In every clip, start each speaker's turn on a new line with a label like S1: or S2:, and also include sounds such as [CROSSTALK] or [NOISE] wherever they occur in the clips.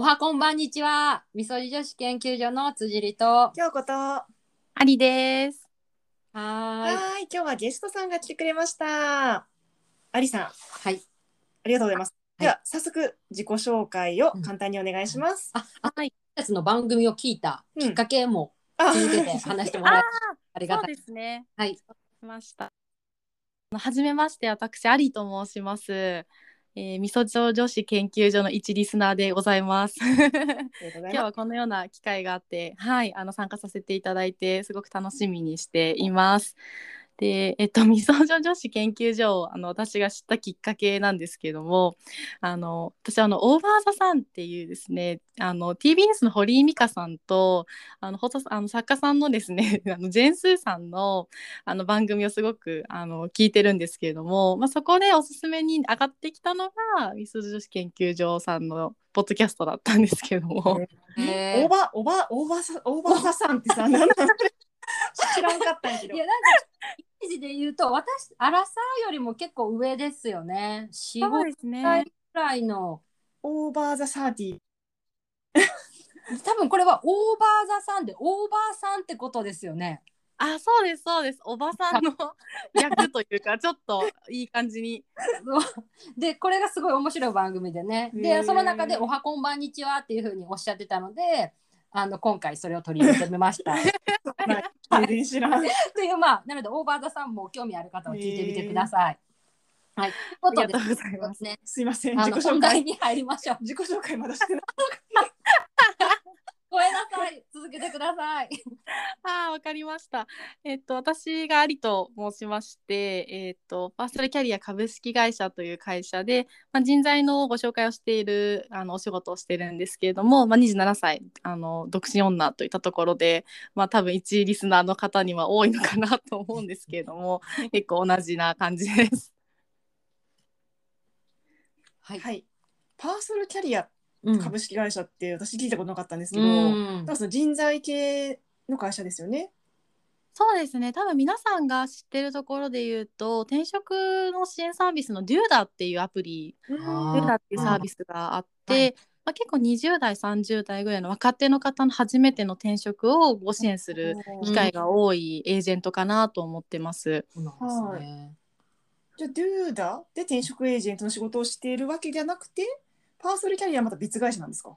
S1: おはこんばんにちは。みそじ女子研究所の辻里と。は
S2: 今日こと。は
S3: ありです。
S1: ーい。
S2: ーい、今日はゲストさんが来てくれました。ありさん、あ
S1: はい。
S2: りがとうございます。
S1: はい
S2: では、早速自己紹介を簡単にお願いします。
S1: あ、あ
S3: はい。
S1: やつの番組を聞いたきっかけも
S2: あ
S1: 続けて話してもらえありが
S3: そう
S1: たい。
S3: ですね。
S1: はい。
S3: しました。あのはじめまして、私ありと申します。えー、みそじ女子研究所の一リスナーでございます。今日
S2: ま
S3: はこのような機会があって、はい、あの参加させていただいて、すごく楽しみにしています。で、えっと、みそじ女子研究所をあの私が知ったきっかけなんですけども、あの私あのオーバーザさんっていうですね、あの TBS の堀井美香さんとあのあの作家さんのですね、[LAUGHS] あのジェンスーさんのあの番組をすごくあの聞いてるんですけれども、まあそこでおすすめに上がってきたのがみそじ女子研究所さんのポッドキャストだったんですけれども。
S2: す。
S1: へ
S2: オーバー、オーバー、オーバーさ、オーバーささんってさ、なんなん知らんかったんやけど
S1: ーいや、。なんか、イメージで言うと、私、アラサーよりも結構上ですよね。四五
S3: ですね
S1: 歳くらいの。
S2: オーバーザサーティ
S1: 多分これはオーバーザさんで、オーバーさんってことですよね。
S3: あ、そうです、そうです。おばさんの [LAUGHS] 役というか、ちょっといい感じに。
S1: でこれがすごい面白い番組でね
S2: へ
S1: で
S2: ー
S1: その中で「おはこんばんにちは」っていうふうにおっしゃってたのであの今回それを取り入れてみました。
S2: 全然知らん。[LAUGHS]
S1: というまあなのでオーバーザさんも興味ある方は聞いてみてください。はい、ということで
S3: ありがとうございます
S1: ね、
S2: すいません、
S1: あ
S2: 自己紹介。
S1: に入りましょう。
S2: 自己紹介まだしてない。[LAUGHS]
S1: ごめんなさい続けてください。[LAUGHS]
S3: あー、わかりました。えっと、私がありと申しまして、えっと、パーソナルキャリア株式会社という会社で、まあ、人材のご紹介をしている、あの、お仕事をしてるんですけれども、まあ、27歳、あの、独身女といったところで、まあ、多分一リスナーの方には多いのかなと思うんですけれども、[LAUGHS] 結構同じな感じです。
S1: はい。
S2: はい。パーソナルキャリア
S1: うん
S2: 株式会社って私聞いたことなかったんですけど、
S1: うん。
S2: なんかその人材系の会社ですよね。
S3: そうですね。多分皆さんが知ってるところで言うと転職の支援サービスの DUDA っていうアプリ
S1: あー
S3: DUDA っていうサービスがあって、
S1: はい。
S3: まあ、結構20代30代ぐらいの若手の方の初めての転職をご支援する機会が多いエージェントかなと思ってます。
S1: そうなんですね。
S2: じゃあ、ドゥーダで転職エージェントの仕事をしているわけじゃなくて、パーソナルキャリアはまた別会社なんですか？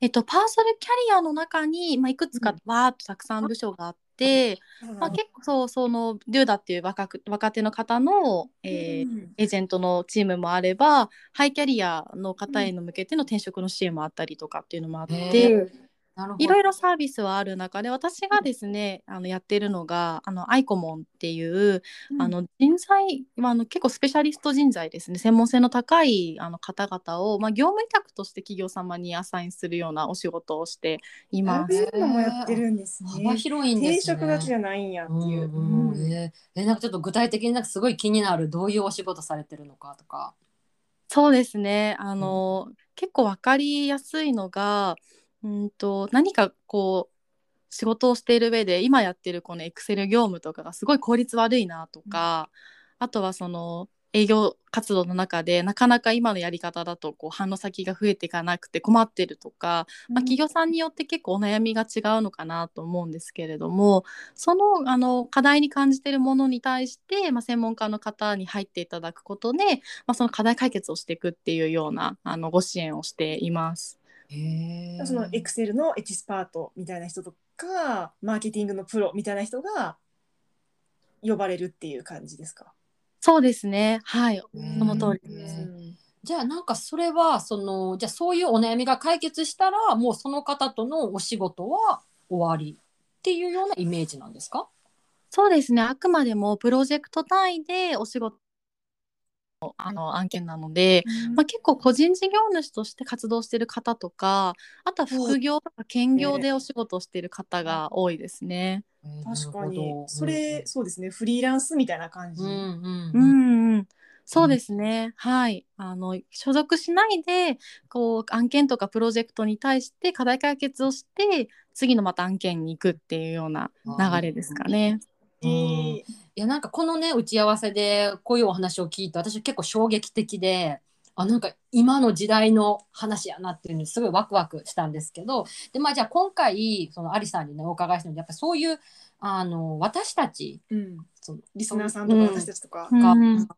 S3: えっと、パーソナルキャリアの中に、まあ、いくつかわーっとたくさん部署があって、まあ、結構そうその DUDA っていう若く若手の方の、えー
S2: うん
S3: エージェントのチームもあればハイキャリアの方への向けての転職の支援もあったりとかっていうのもあって、
S1: へー。なるほど。
S3: いろいろサービスはある中で私がですねあのやってるのがあのアイコモンっていう、あの人材、まあ、あの結構スペシャリスト人材ですね専門性の高いあの方々を、まあ、業務委託として企業様にアサインするようなお仕事をしています。
S2: そういうのもやってるんですね。
S1: 幅広いんですね。
S2: 転職だけじゃないんやっていう。
S1: うんうん
S2: うん
S1: えーえなんかちょっと具体的になんかすごい気になるどういうお仕事されてるのかとか。
S3: そうですね。あの、結構わかりやすいのが、うんと何かこう仕事をしている上で今やってるこのエクセル業務とかがすごい効率悪いなとか、あとはその営業活動の中でなかなか今のやり方だとこう反応先が増えていかなくて困ってるとか、まあ、企業さんによって結構お悩みが違うのかなと思うんですけれどもそのあの課題に感じているものに対して、まあ、専門家の方に入っていただくことで、まあ、その課題解決をしていくっていうようなあのご支援をしています。
S1: へ
S2: そのエクセルのエキスパートみたいな人とか、マーケティングのプロみたいな人が呼ばれるっていう感じですか？
S3: そうですね。はい。
S1: そ
S3: その通り
S1: へ
S3: です。
S1: ーじゃあなんかそれはそのじゃあそういうお悩みが解決したらもうその方とのお仕事は終わりっていうようなイメージなんですか？
S3: そうですね。あくまでもプロジェクト単位でお仕事のあの案件なので、まあ、結構個人事業主として活動している方とかあとは副業とか兼業でお仕事をしている方が多いですね。
S2: 確かに
S1: なるほど。
S2: それ、そうですね。フリーランスみたいな感じ、
S1: うんうん
S3: う
S1: うん
S3: んうん、そうですね、はい。あの所属しないでこう案件とかプロジェクトに対して課題解決をして次のまた案件に行くっていうような流れですかね。
S2: えー
S1: いやなんかこのね打ち合わせでこういうお話を聞いて私は結構衝撃的であなんか今の時代の話やなっていうのにすごいワクワクしたんですけどでまあじゃあ今回そのアリさんにねお伺いしたのでやっぱそういうあの私たち
S2: うん、
S1: その
S2: リスナーさんとか
S1: うん。
S2: 私たちとか、
S1: が、
S3: うん。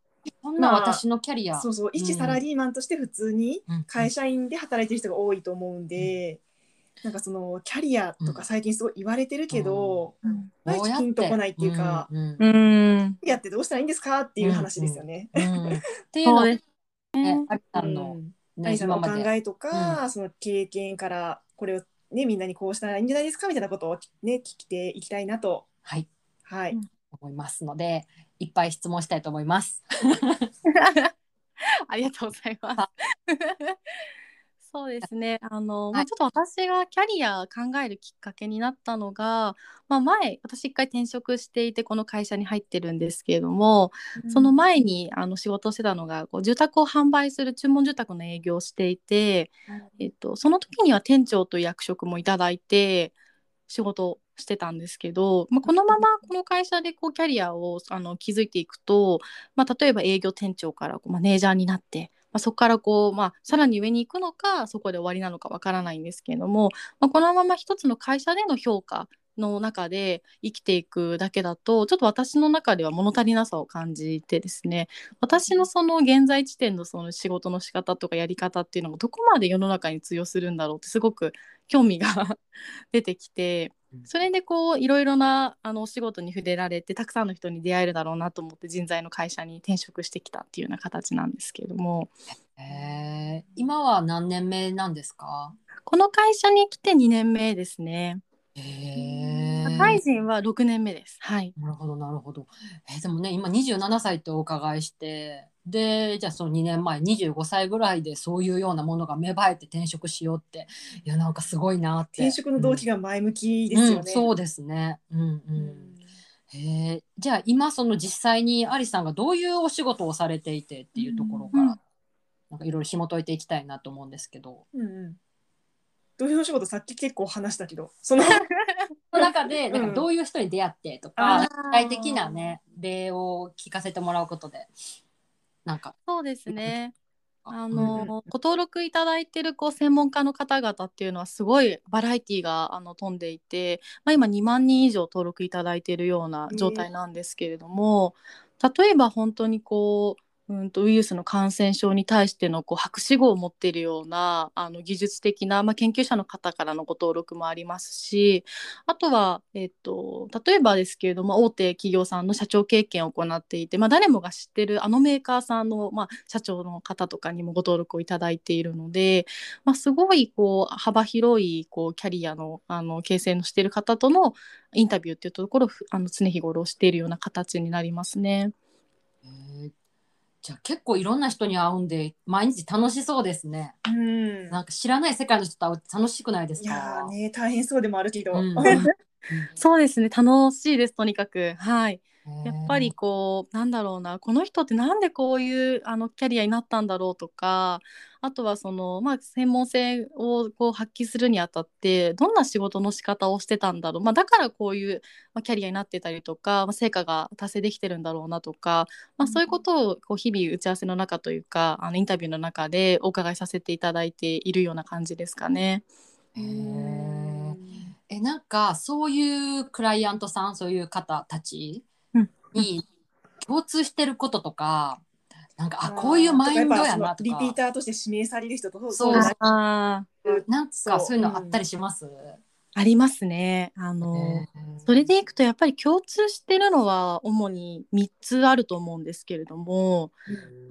S1: そんな私のキャリア、
S2: そうそう。一サラリーマンとして普通に
S1: うん。
S2: 会社員で働いてる人が多いと思うんで、なんかそのキャリアとか最近すごい言われてるけど、
S3: うん。
S2: 毎日ピンとこないっていうか、
S1: うんうん
S3: うん。
S2: キャリアってどうしたらいいんですかっていう話ですよね。
S1: うんっていうので
S3: ね。
S1: アリさ
S2: うん。
S1: の、
S2: さんのお考えとか、その経験からこれをねみんなにこうしたらいいんじゃないですかみたいなことをね聞いていきたいなと。
S1: はい。
S2: はい、
S3: うん
S1: 思いますのでいっぱい質問したいと思います。[LAUGHS] [LAUGHS]
S3: ありがとうございます。そうですね。あの、まあ、
S1: はい。
S3: ちょっと私がキャリア考えるきっかけになったのが、まあ、前私一回転職していてこの会社に入ってるんですけれども、その前にあの仕事をしてたのがこう住宅を販売する注文住宅の営業をしていて、えっと、その時には店長という役職もいただいて仕事をしてたんですけど、まあ、このままこの会社でこうキャリアをあの築いていくと、まあ、例えば営業店長からこうマネージャーになって、まあ、そこからこう、まあ、さらに上に行くのかそこで終わりなのかわからないんですけれども、まあ、このまま一つの会社での評価の中で生きていくだけだとちょっと私の中では物足りなさを感じてですね私のその現在地点のその仕事の仕方とかやり方っていうのがどこまで世の中に通用するんだろうってすごく興味が [LAUGHS] 出てきてそれでこういろいろなあのお仕事に触れられてたくさんの人に出会えるだろうなと思って人材の会社に転職してきたっていうような形なんですけれども
S1: えー今は何年目なんですか？
S3: この会社に来て2年目ですね。
S1: へ
S3: 社会人は6年目です。はい。
S1: なるほどなるほど。えーでもね今27歳ってお伺いしてでじゃあその2年前25歳ぐらいでそういうようなものが芽生えて転職しようっていやなんかすごいなって。
S2: 転職の動機が前向きですよね。
S1: うんそうですね。うんうん。じゃあ今その実際にアリさんがどういうお仕事をされていてっていうところから、
S3: うん
S1: なんかいろいろ紐解いていきたいなと思うんですけど。
S2: うんうんどういうお仕事さっき結構話したけど [LAUGHS] その
S1: 中で [LAUGHS] なん
S2: うん
S1: かどういう人に出会ってとか具体的なね例を聞かせてもらうことでなんか
S3: そうですね。あ
S1: うん
S3: の、ご登録いただいてるこう専門家の方々っていうのはすごいバラエティがあの飛んでいて、まあ、今2万人以上登録いただいているような状態なんですけれども、例えば本当にこううんとウイルスの感染症に対してのこう博士号を持っているようなあの技術的な、まあ、研究者の方からのご登録もありますしあとは、えっと、例えばですけれども大手企業さんの社長経験を行っていて、まあ、誰もが知ってるあのメーカーさんの、まあ、社長の方とかにもご登録をいただいているので、まあ、すごいこう幅広いこうキャリアのあの形成のしている方とのインタビューっていうところをあの常日頃しているような形になりますね。
S1: じゃあ結構いろんな人に会うんで毎日楽しそうですね。
S2: うん。
S1: なんか知らない世界の人と会うって楽しくないです
S2: いやね大変そうでもあるけど、
S1: うん。[LAUGHS]
S3: そうですね。楽しいですとにかく。はいやっぱり
S1: へ
S3: こうなんだろうなこの人ってなんでこういうあのキャリアになったんだろうとかあとはその、まあ、専門性をこう発揮するにあたってどんな仕事の仕方をしてたんだろう、まあ、だからこういう、まあ、キャリアになってたりとか、まあ、成果が達成できてるんだろうなとか、まあ、そういうことをこう日々打ち合わせの中というかあのインタビューの中でお伺いさせていただいているような感じですかね。
S1: えへええなんかそういうクライアントさんそういう方たち
S3: うん
S1: に共通してることとか、なんかあこういうマインドやなとか。
S2: リピーターとして指名される人と
S1: そう
S2: じゃな
S1: ん
S2: そう。
S1: かそういうのあったりします、
S3: ありますね。あの、
S1: ね。
S3: それでいくとやっぱり共通してるのは主に3つあると思うんですけれども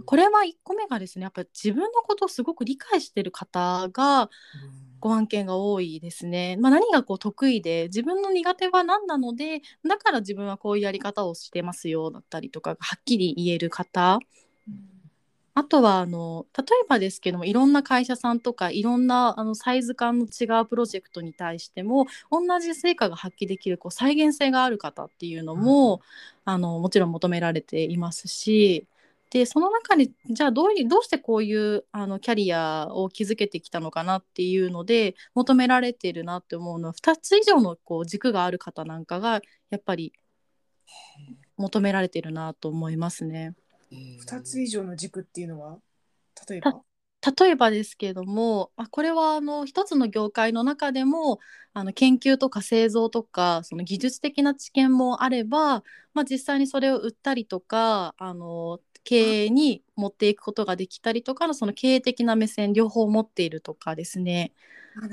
S3: これは1個目がですねやっぱり自分のことをすごく理解してる方がご案件が多いですね。まあ、何がこう得意で自分の苦手は何なのでだから自分はこういうやり方をしてますよだったりとかがはっきり言える方。あとはあの例えばですけどもいろんな会社さんとかいろんなあのサイズ感の違うプロジェクトに対しても同じ成果が発揮できるこう再現性がある方っていうのも、あのもちろん求められていますしでその中にじゃあどうどうしてこういうあのキャリアを築けてきたのかなっていうので求められているなって思うのは2つ以上のこう軸がある方なんかがやっぱり求められているなと思いますね。
S2: 2つ以上の軸っていうのは？例えば？
S3: 例えばですけれども、まあ、これはあの一つの業界の中でもあの研究とか製造とかその技術的な知見もあれば、まあ、実際にそれを売ったりとかあの経営に持っていくことができたりとかのその経営的な目線両方持っているとかですね。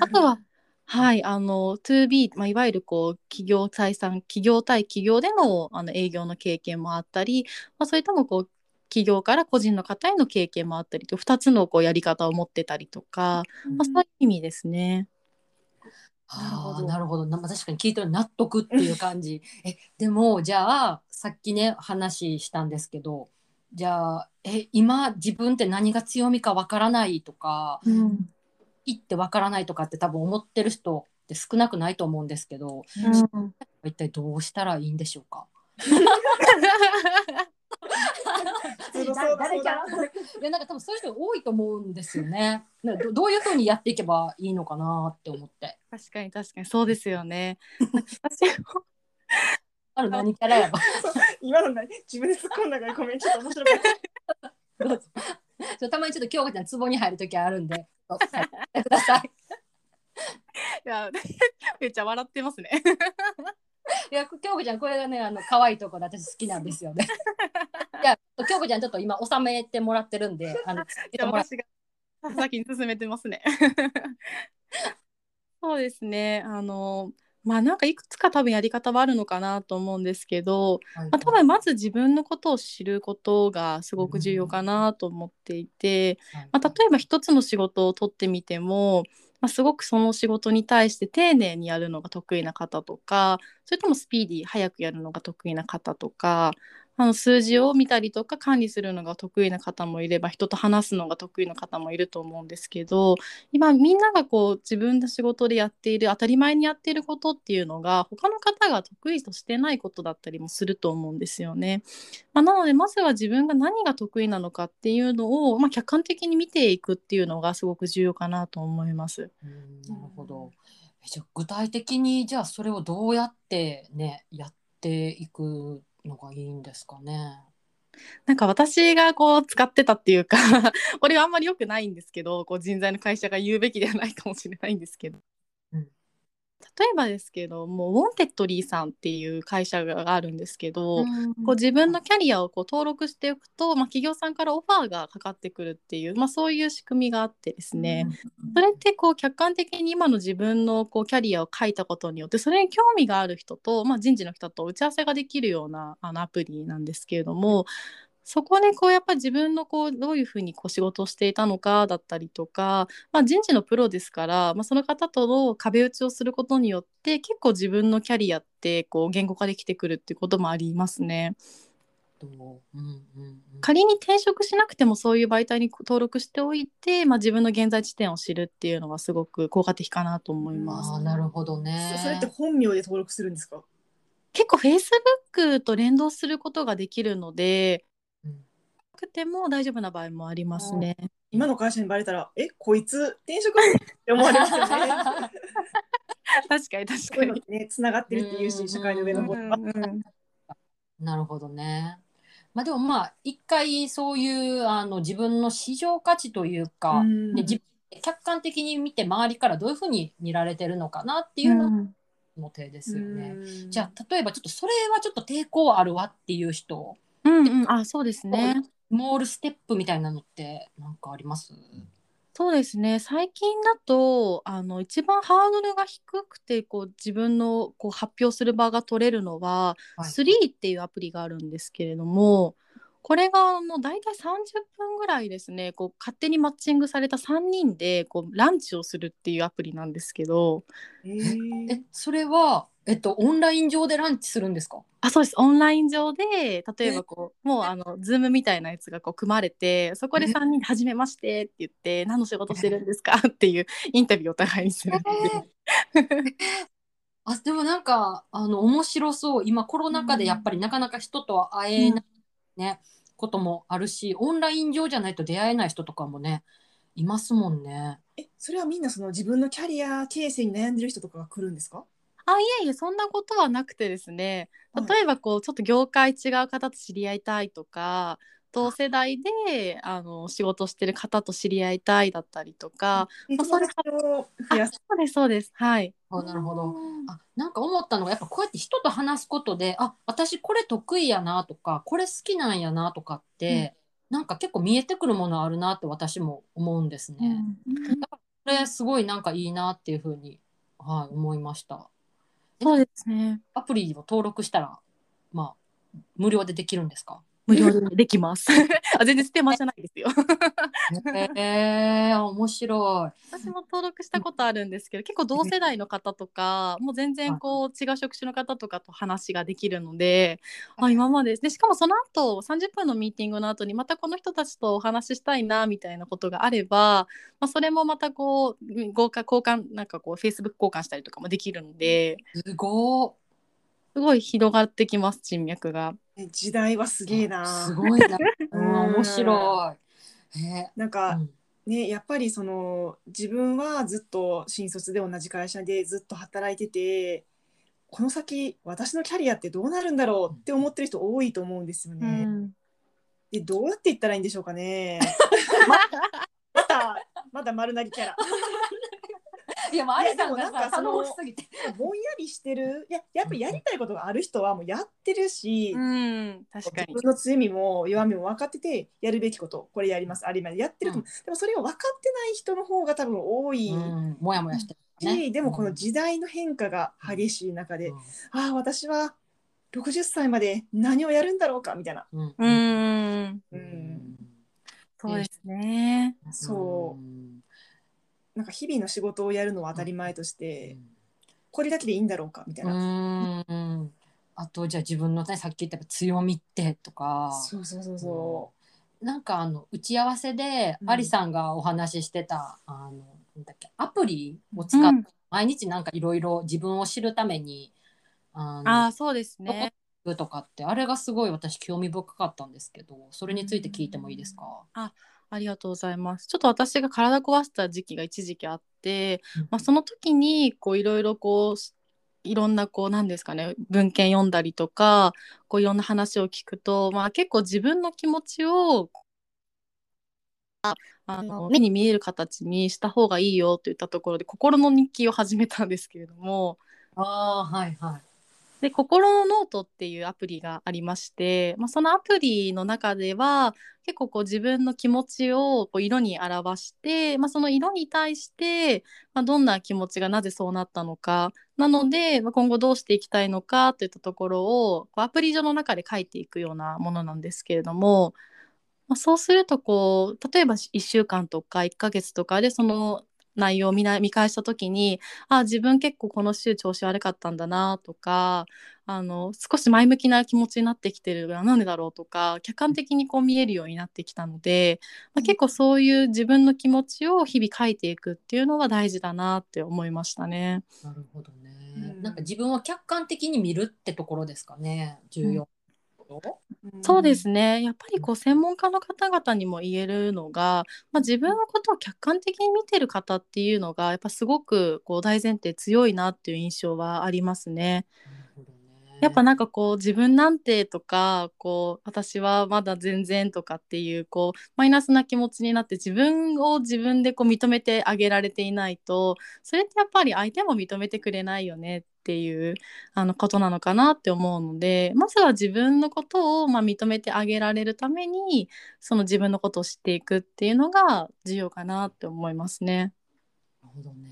S3: あとははい、あの 2B、まあ、いわゆるこう企業採算企業対企業でのあの営業の経験もあったり、まあ、それともこう企業から個人の方への経験もあったりと2つのこうやり方を持ってたりとか、まあ、そういう意味ですね。
S1: はあ、なるほど。な、まあ、確かに聞いてる納得っていう感じ。えでもじゃあさっきね話したんですけどじゃあえ今自分って何が強みかわからないとか、
S3: うん
S1: いいってわからないとかって多分思ってる人って少なくないと思うんですけど
S3: うん
S1: 一体どうしたらいいんでしょうか？[LAUGHS] 誰キャラ？いやなんか多分そういう人多いと思うんですよね。どどういうふうにやっていけばいいのかなって思って。
S3: 確かに確かにそうですよね。[LAUGHS] 私も
S1: ある何キャラやば。[LAUGHS]
S2: 今のね自分で突っ込んだからごめんちょっと面白かった。[LAUGHS]
S1: どうぞちょたまにちょっと京子ちゃん壺に入る時あるんで、はいやってください。
S3: いや [LAUGHS] めっちゃ笑ってますね。
S1: いや京子ちゃんこれがねあの可愛いところ私好きなんですよね。いや京子ちゃんちょっと今収めてもらってるんで、あの
S3: いや私が先に進めてますね。そうですね。あのまあなんかいくつか多分やり方はあるのかなと思うんですけど、
S1: はい
S3: まあ、多分まず自分のことを知ることがすごく重要かなと思っていて、
S1: はい
S3: まあ、例えば一つの仕事を取ってみても、まあ、すごくその仕事に対して丁寧にやるのが得意な方とかそれともスピーディー早くやるのが得意な方とかあの数字を見たりとか管理するのが得意な方もいれば人と話すのが得意な方もいると思うんですけど今みんながこう自分の仕事でやっている当たり前にやっていることっていうのが他の方が得意としてないことだったりもすると思うんですよね。まあ、なのでまずは自分が何が得意なのかっていうのを、まあ、客観的に見ていくっていうのがすごく重要かなと思います。
S1: うんなるほど。えじゃあ具体的にじゃあそれをどうやってねやっていくのがいいんですかね。
S3: なんか私がこう使ってたっていうか [LAUGHS] これはあんまり良くないんですけどこう人材の会社が言うべきではないかもしれないんですけど、例えばですけどもウォンテッドリーさんっていう会社があるんですけど、
S1: うん。
S3: こう自分のキャリアをこう登録しておくと、まあ、企業さんからオファーがかかってくるっていう、まあ、そういう仕組みがあってですね、それってこう客観的に今の自分のこうキャリアを書いたことによってそれに興味がある人と、まあ、人事の人と打ち合わせができるようなあのアプリなんですけれどもそこでこうやっぱり自分のこうどういうふうにこう仕事をしていたのかだったりとか、まあ、人事のプロですから、まあ、その方との壁打ちをすることによって結構自分のキャリアってこう言語化できてくるっていうこともありますね。
S1: とう？んうんうん
S3: 仮に転職しなくてもそういう媒体に登録しておいて、まあ、自分の現在地点を知るっていうのはすごく効果的かなと思います。
S1: ああなるほどね
S2: そ。それって本名で登録するんですか？
S3: 結構 Facebook と連動することができるのでくても大丈夫な場合もありますね。
S2: 今の会社にバレたらえこいつ転職って思われますよね。[LAUGHS]
S3: 確かに確
S2: そういうのってねつながってるっていうし社会の上の方とか。
S1: なるほどね。まあでもまあ一回そういうあの自分の市場価値というか、
S2: うん
S1: で自客観的に見て周りからどういうふうに見られてるのかなっていうの
S3: うん
S1: も手ですよね。
S2: うん
S1: じゃあ例えばちょっとそれはちょっと抵抗あるわっていう人
S3: うんうん、あそうですね。
S1: モールステップみたいなのってなんかあります？
S3: そうですね。最近だとあの一番ハードルが低くてこう自分のこう発表する場が取れるのは、
S1: はい。
S3: スリーっていうアプリがあるんですけれどもこれがあの大体30分ぐらいですねこう勝手にマッチングされた3人でこうランチをするっていうアプリなんですけど。
S2: えー
S1: えそれは、えっと、オンライン上でランチするんですか？
S3: あそうです。オンライン上で例えばこうもうあのズームみたいなやつがこう組まれてそこで
S1: え
S3: ？3人で「はじめまして」って言って「何の仕事してるんですか? [LAUGHS]」っていうインタビューをお互いにするっていう。
S1: あでもなんかあの面白そう。今コロナ禍でやっぱりなかなか人とは会えない、ねこともあるしオンライン上じゃないと出会えない人とかもねいますもんね。
S2: えそれはみんなその自分のキャリア形成に悩んでる人とかが来るんですか？
S3: あいえいえそんなことはなくてですね。
S2: はい。
S3: 例えばこうちょっと業界違う方と知り合いたいとか同世代であの仕事してる方と知り合いたいだったりとか、
S2: 友
S3: あそれ
S2: 達を
S3: あ
S2: 増やす。
S3: そうですそうです。はい。
S1: あなるほど。あなんか思ったのがやっぱこうやって人と話すことであ私これ得意やなとかこれ好きなんやなとかって、なんか結構見えてくるものあるなって私も思うんですね。これすごいなんかいいなっていうふうに、はい、思いました。
S3: そうですね。
S1: アプリを登録したらまあ無料でできるんですか？
S3: 無料でできます。[LAUGHS] あ全然ステマじゃないですよ。
S1: へえ面白い。
S3: 私も登録したことあるんですけど結構同世代の方とかもう全然こう違う職種の方とかと話ができるのであ今まで。でしかもその後30分のミーティングの後にまたこの人たちとお話ししたいなみたいなことがあれば、まあ、それもまたこううん豪華交換なんかこう Facebook 交換したりとかもできるので。す
S1: ごー
S3: すごい広がってきます人脈が。
S2: 時代はすげえな。
S1: すごいな。う [LAUGHS] ん面白い。
S2: なんか、
S1: うん
S2: ね、やっぱりその自分はずっと新卒で同じ会社でずっと働いててこの先私のキャリアってどうなるんだろうって思ってる人多いと思うんですよね。でどうやって言ったらいいんでしょうかね。[LAUGHS] またまだ丸投げキャラ。
S1: いやもうあれさん
S2: かその
S1: 頼もしすぎて。
S2: ぼんやりしてる。いややっぱりやりたいことがある人はもうやってるし、
S3: うん、確かに。
S2: 自分の強みも弱みも分かっててやるべきことこれやります。あれ今やってると思う、でもそれを分かってない人の方が多分多い。
S1: うん、もやもやしてる
S2: し、
S1: ね。
S2: でもこの時代の変化が激しい中で、
S1: うん。
S2: ああ私は60歳まで何をやるんだろうかみたいな、
S1: うん。
S3: う。ん。
S2: うん
S3: そうですね。
S2: そうなんか日々の仕事をやるのは当たり前として、これだけでいいんだろうかみたいな、
S1: うん。うんあとじゃあ自分のねさっき言った強みってとか。
S2: そうそうそうそ
S1: なんかあの打ち合わせで
S2: うん
S1: アリさんがお話ししてた、あのなんだっけアプリを使って、
S3: うん
S1: 毎日なんかいろいろ自分を知るためにあ
S3: あ、そうですね。
S1: とかってあれがすごい私興味深かったんですけどそれについて聞いてもいいですか、
S3: ありがとうございます。ちょっと私が体壊した時期が一時期あって、まあ、その時にこういろいろこういろんなこうなんですかね文献読んだりとかこういろんな話を聞くと、まあ、結構自分の気持ちをああの目に見える形にした方がいいよといったところで心の日記を始めたんですけれども。
S1: ああはいはい
S3: で心のノートっていうアプリがありまして、まあ、そのアプリの中では結構こう自分の気持ちをこう色に表して、まあ、その色に対して、まあ、どんな気持ちがなぜそうなったのか。なので、まあ、今後どうしていきたいのかといったところをこうアプリ上の中で書いていくようなものなんですけれども、まあ、そうするとこう例えば1週間とか1ヶ月とかでその内容を見な見返した時にあ自分結構この週調子悪かったんだなとかあの少し前向きな気持ちになってきてるがなんでだろうとか客観的にこう見えるようになってきたので、まあ、結構そういう自分の気持ちを日々書いていくっていうのは大事だなって思いましたね。
S1: なるほどね、
S2: うん。
S1: なんか自分を客観的に見るってところですかね重要、
S3: そうですね。やっぱりこう専門家の方々にも言えるのが、まあ、自分のことを客観的に見てる方っていうのがやっぱすごくこう大前提強いなっていう印象はありますね。やっぱなんかこう自分なんてとかこう私はまだ全然とかっていうこうマイナスな気持ちになって自分を自分でこう認めてあげられていないとそれってやっぱり相手も認めてくれないよねっていうあのことなのかなって思うのでまずは自分のことをまあ認めてあげられるためにその自分のことを知っていくっていうのが重要かなって思いますね。
S1: なるほどね。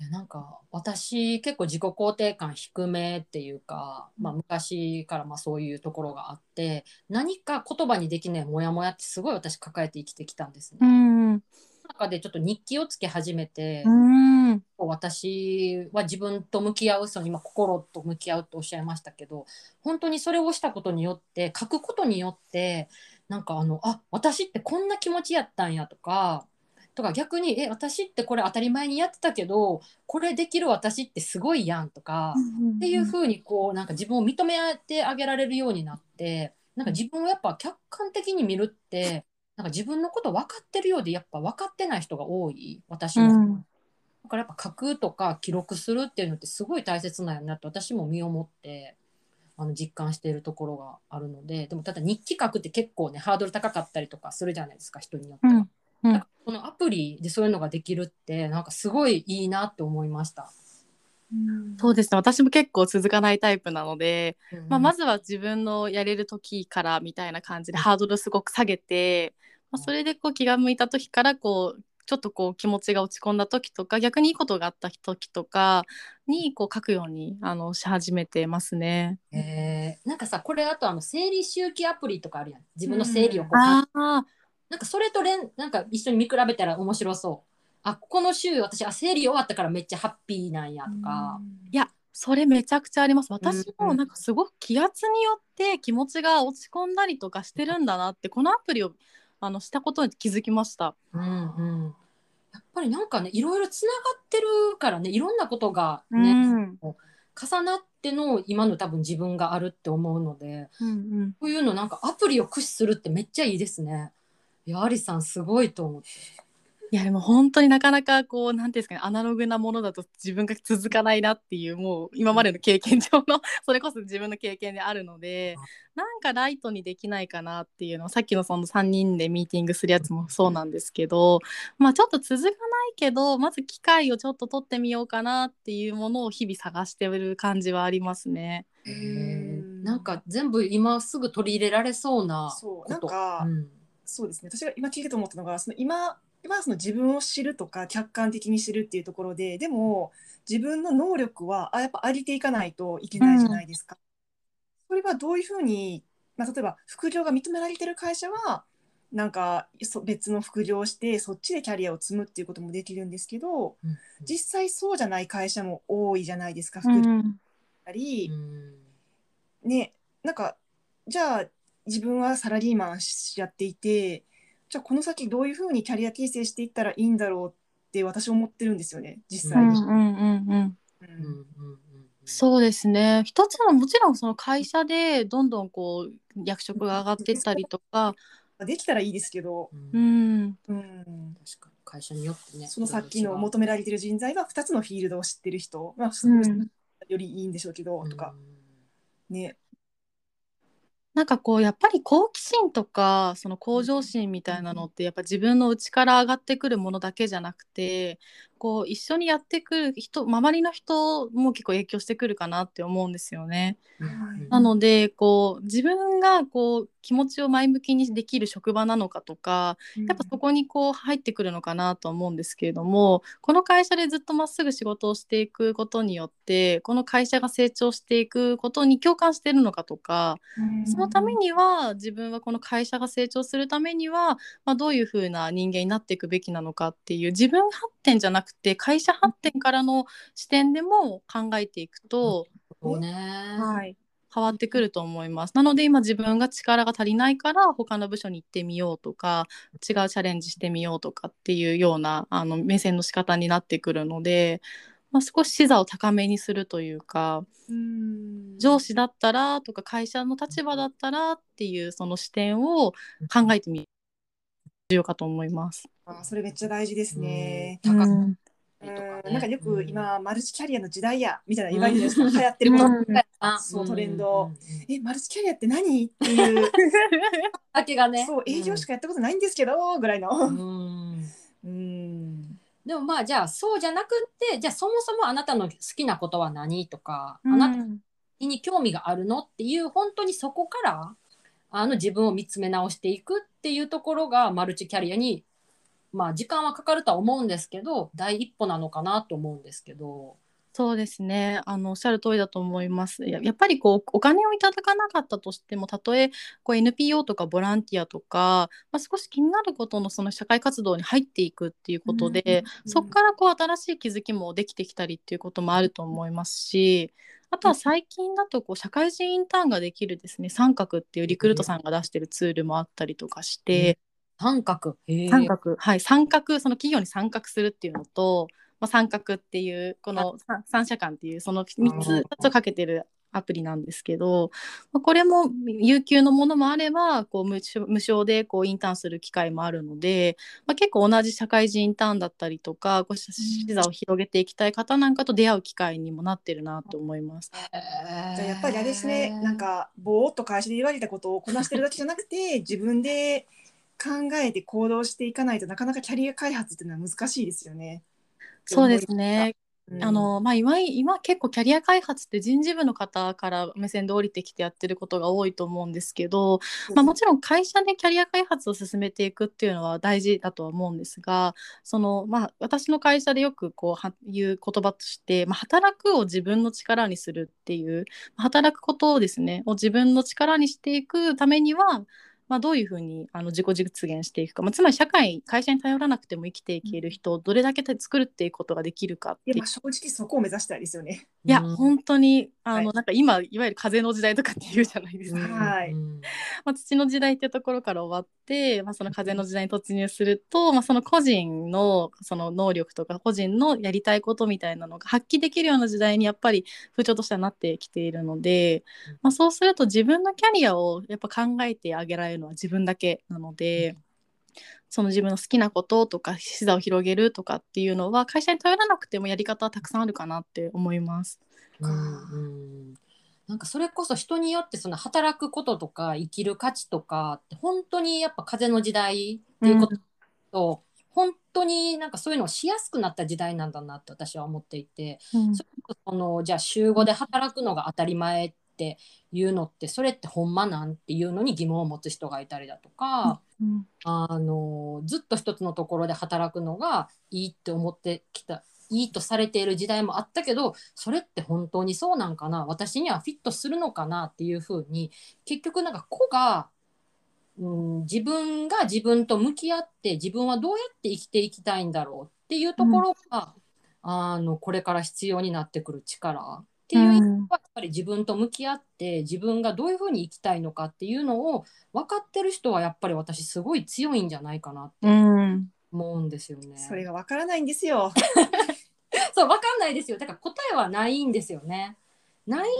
S1: いやなんか私結構自己肯定感低めっていうか、まあ、昔からまあそういうところがあって何か言葉にできないモヤモヤってすごい私抱えて生きてきたんですね。
S3: うん
S1: 中でちょっと日記をつけ始めて、
S3: うん
S1: 私は自分と向き合うその今心と向き合うとおっしゃいましたけど本当にそれをしたことによって書くことによってなんかあのあ私ってこんな気持ちやったんやとかとか逆にえ私ってこれ当たり前にやってたけどこれできる私ってすごいやんとか、っていう風にこうなんか自分を認めてあげられるようになってなんか自分をやっぱ客観的に見るってなんか自分のこと分かってるようでやっぱ分かってない人が多い私も。
S3: うん
S1: だからやっぱ書くとか記録するっていうのってすごい大切なんやなって私も身をもってあの実感しているところがあるのででもただ日記書くって結構ねハードル高かったりとかするじゃないですか人によって。は。
S3: うんうん。
S1: このアプリでそういうのができるってなんかすごいいいなって思いました。
S3: そうですね。私も結構続かないタイプなので、まあ、ま
S1: ず
S3: ずは自分のやれる時からみたいな感じでハードルすごく下げて、まあ、それでこう気が向いた時からこうちょっとこう気持ちが落ち込んだ時とか逆にいいことがあった時とかにこう書くようにあのし始めてますね。
S1: えー。なんかさこれあとあの生理周期アプリとかあるやん。自分の生理をこう、
S3: ああ
S1: なんかそれと連なんか一緒に見比べたら面白そう。あこの週私あ生理終わったからめっちゃハッピーなんやとか。
S3: いやそれめちゃくちゃあります。私
S1: うんうん。
S3: もなんかすごく気圧によって気持ちが落ち込んだりとかしてるんだなってこのアプリをあのしたことに気づきました。
S1: うんうん、やっぱりなんかねいろいろつながってるからねいろんなことが
S3: う
S1: ね、
S3: ん
S1: 重なっての今の多分自分があるって思うので
S3: うんうん
S1: こういうのなんかアプリを駆使するってめっちゃいいですね。いやアリさんすごいと思って。
S3: いやでも本当になかなかこうなんていうんですかねアナログなものだと自分が続かないなっていうもう今までの経験上の [LAUGHS] それこそ自分の経験であるのでなんかライトにできないかなっていうのさっきのその3人でミーティングするやつもそうなんですけどまあちょっと続かないけどまず機会をちょっと取ってみようかなっていうものを日々探してる感じはありますね。
S1: なんか全部今すぐ取り入れられそうな
S2: そう。なんか
S1: うん。
S2: そうですね。私が今聞いてと思ったのがその今今その自分を知るとか客観的に知るっていうところででも自分の能力はあやっぱ上げていかないといけないじゃないですか。それはどういうふうに、まあ、例えば副業が認められてる会社はなんかそ別の副業をしてそっちでキャリアを積むっていうこともできるんですけど
S1: うん
S2: 実際そうじゃない会社も多いじゃないですか
S3: う
S2: 副業たり。
S1: うん
S2: ねなんかじゃあ自分はサラリーマンしやっていてじゃあこの先どういうふうにキャリア形成していったらいいんだろうって私思ってるんですよね実際に。
S3: そうですね。一つはもちろんその会社でどんどんこう役職が上がっていったりとか。
S2: できたらいいですけど、
S1: う
S3: ん。
S2: うん、
S1: 確かに会社によってね
S2: そのさっきの求められてる人材は2つのフィールドを知ってる人、まあ、よりいいんでしょうけど、とかね
S3: なんかこうやっぱり好奇心とかその向上心みたいなのってやっぱ自分の内から上がってくるものだけじゃなくてこう一緒にやってくる人周りの人も結構影響してくるかなって思うんですよね。
S1: うん
S3: なのでこう自分がこう気持ちを前向きにできる職場なのかとかやっぱそこにこう入ってくるのかなと思うんですけれどもこの会社でずっとまっすぐ仕事をしていくことによってこの会社が成長していくことに共感してるのかとかそのためには自分はこの会社が成長するためには、まあ、どういうふうな人間になっていくべきなのかっていう自分発展じゃなくて会社発展からの視点でも考えていくと、
S1: ね、
S3: はい、変わってくると思います。なので今自分が力が足りないから他の部署に行ってみようとか違うチャレンジしてみようとかっていうようなあの目線の仕方になってくるので、まあ、少し視座を高めにするというか
S2: うん。
S3: 上司だったらとか会社の立場だったらっていうその視点を考えてみる重要かと思います。
S2: あそれめっちゃ大事ですね。
S1: 高く。
S3: うん。
S2: なんかよく今、マルチキャリアの時代やみたいな言われるじゃないですか、流行ってる。こと、
S3: うん。
S1: あ
S2: そうトレンド。えマルチキャリアって何？っていう。[LAUGHS]
S1: だけがね
S2: そう営業しかやったことないんですけど、ぐらいの。
S1: うん。[LAUGHS]
S2: うん。
S1: でもまあじゃあそうじゃなくってじゃあそもそもあなたの好きなことは何とか、あなたに興味があるの？っていう本当にそこからあの自分を見つめ直していくっていうところがマルチキャリアにまあ時間はかかるとは思うんですけど第一歩なのかなと思うんですけど。
S3: そうですね。あのおっしゃる通りだと思います。ややっぱりこうお金をいただかなかったとしてもたとえこう NPO とかボランティアとか、まあ、少し気になることのその社会活動に入っていくっていうことで、そこからこう新しい気づきもできてきたりっていうこともあると思いますしあとは最近だとこう社会人インターンができるですね三角っていうリクルートさんが出してるツールもあったりとかして、
S1: 三角。へえ。
S3: 三角。はい三角その企業に参画するっていうのと、まあ、三角っていうこのさ三者間っていうその3つ
S1: うん。
S3: つをかけてるアプリなんですけど、まあ、これも有給のものもあればこう無無償でこうインターンする機会もあるので、まあ、結構同じ社会人インターンだったりとかこう視座を広げていきたい方なんかと出会う機会にもなってるなと思います。
S2: じゃあやっぱりあれですねなんかぼーっと会社で言われたことをこなしてるだけじゃなくて自分で考えて行動していかないとなかなかキャリア開発っていうのは難しいですよね。
S3: そうですね。あのまあ、今今結構キャリア開発って人事部の方から目線で降りてきてやってることが多いと思うんですけど、まあ、もちろん会社でキャリア開発を進めていくっていうのは大事だとは思うんですがその、まあ、私の会社でよくこうは言う言葉として、まあ、働くを自分の力にするっていう働くことをですねを自分の力にしていくためにはまあ、どういうふうにあの自己実現していくか、まあ、つまり社会会社に頼らなくても生きていける人をどれだけ作るっていうことができるかって
S2: い正直そこを目指したいですよね。[LAUGHS]
S3: いや、うん、本当にあの、はい、なんか今いわゆる風の時代とかって言うじゃないですか。
S2: はい、
S3: まあ、土の時代っていうところから終わって、まあ、その風の時代に突入すると、まあ、その個人のその能力とか個人のやりたいことみたいなのが発揮できるような時代にやっぱり風潮としてはなってきているので、まあ、そうすると自分のキャリアをやっぱ考えてあげられるのは自分だけなので。その自分の好きなこととか視座を広げるとかっていうのは会社に頼らなくてもやり方はたくさんあるかなって思います。
S1: うん、なんかそれこそ人によってその働くこととか生きる価値とかって本当にやっぱ風の時代っていうことと、うん、本当になんかそういうのをしやすくなった時代なんだなって私は思っていて、うん、そのじゃあ週5で働くのが当たり前っていうのってそれってほんまなんていうのに疑問を持つ人がいたりだとか、うん、あのずっと一つのところで働くのがいいって思ってきたいいとされている時代もあったけどそれって本当にそうなんかな私にはフィットするのかなっていうふうに結局なんか子が、うん、自分が自分と向き合って自分はどうやって生きていきたいんだろうっていうところが、うん、あのこれから必要になってくる力っていう意味はやっぱり自分と向き合って自分がどういうふうに生きたいのかっていうのを分かってる人はやっぱり私すごい強いんじゃないかなって思うんですよね。
S2: それが分からないんですよ。[LAUGHS]
S1: そう分かんないですよだから答えはないんですよね。ない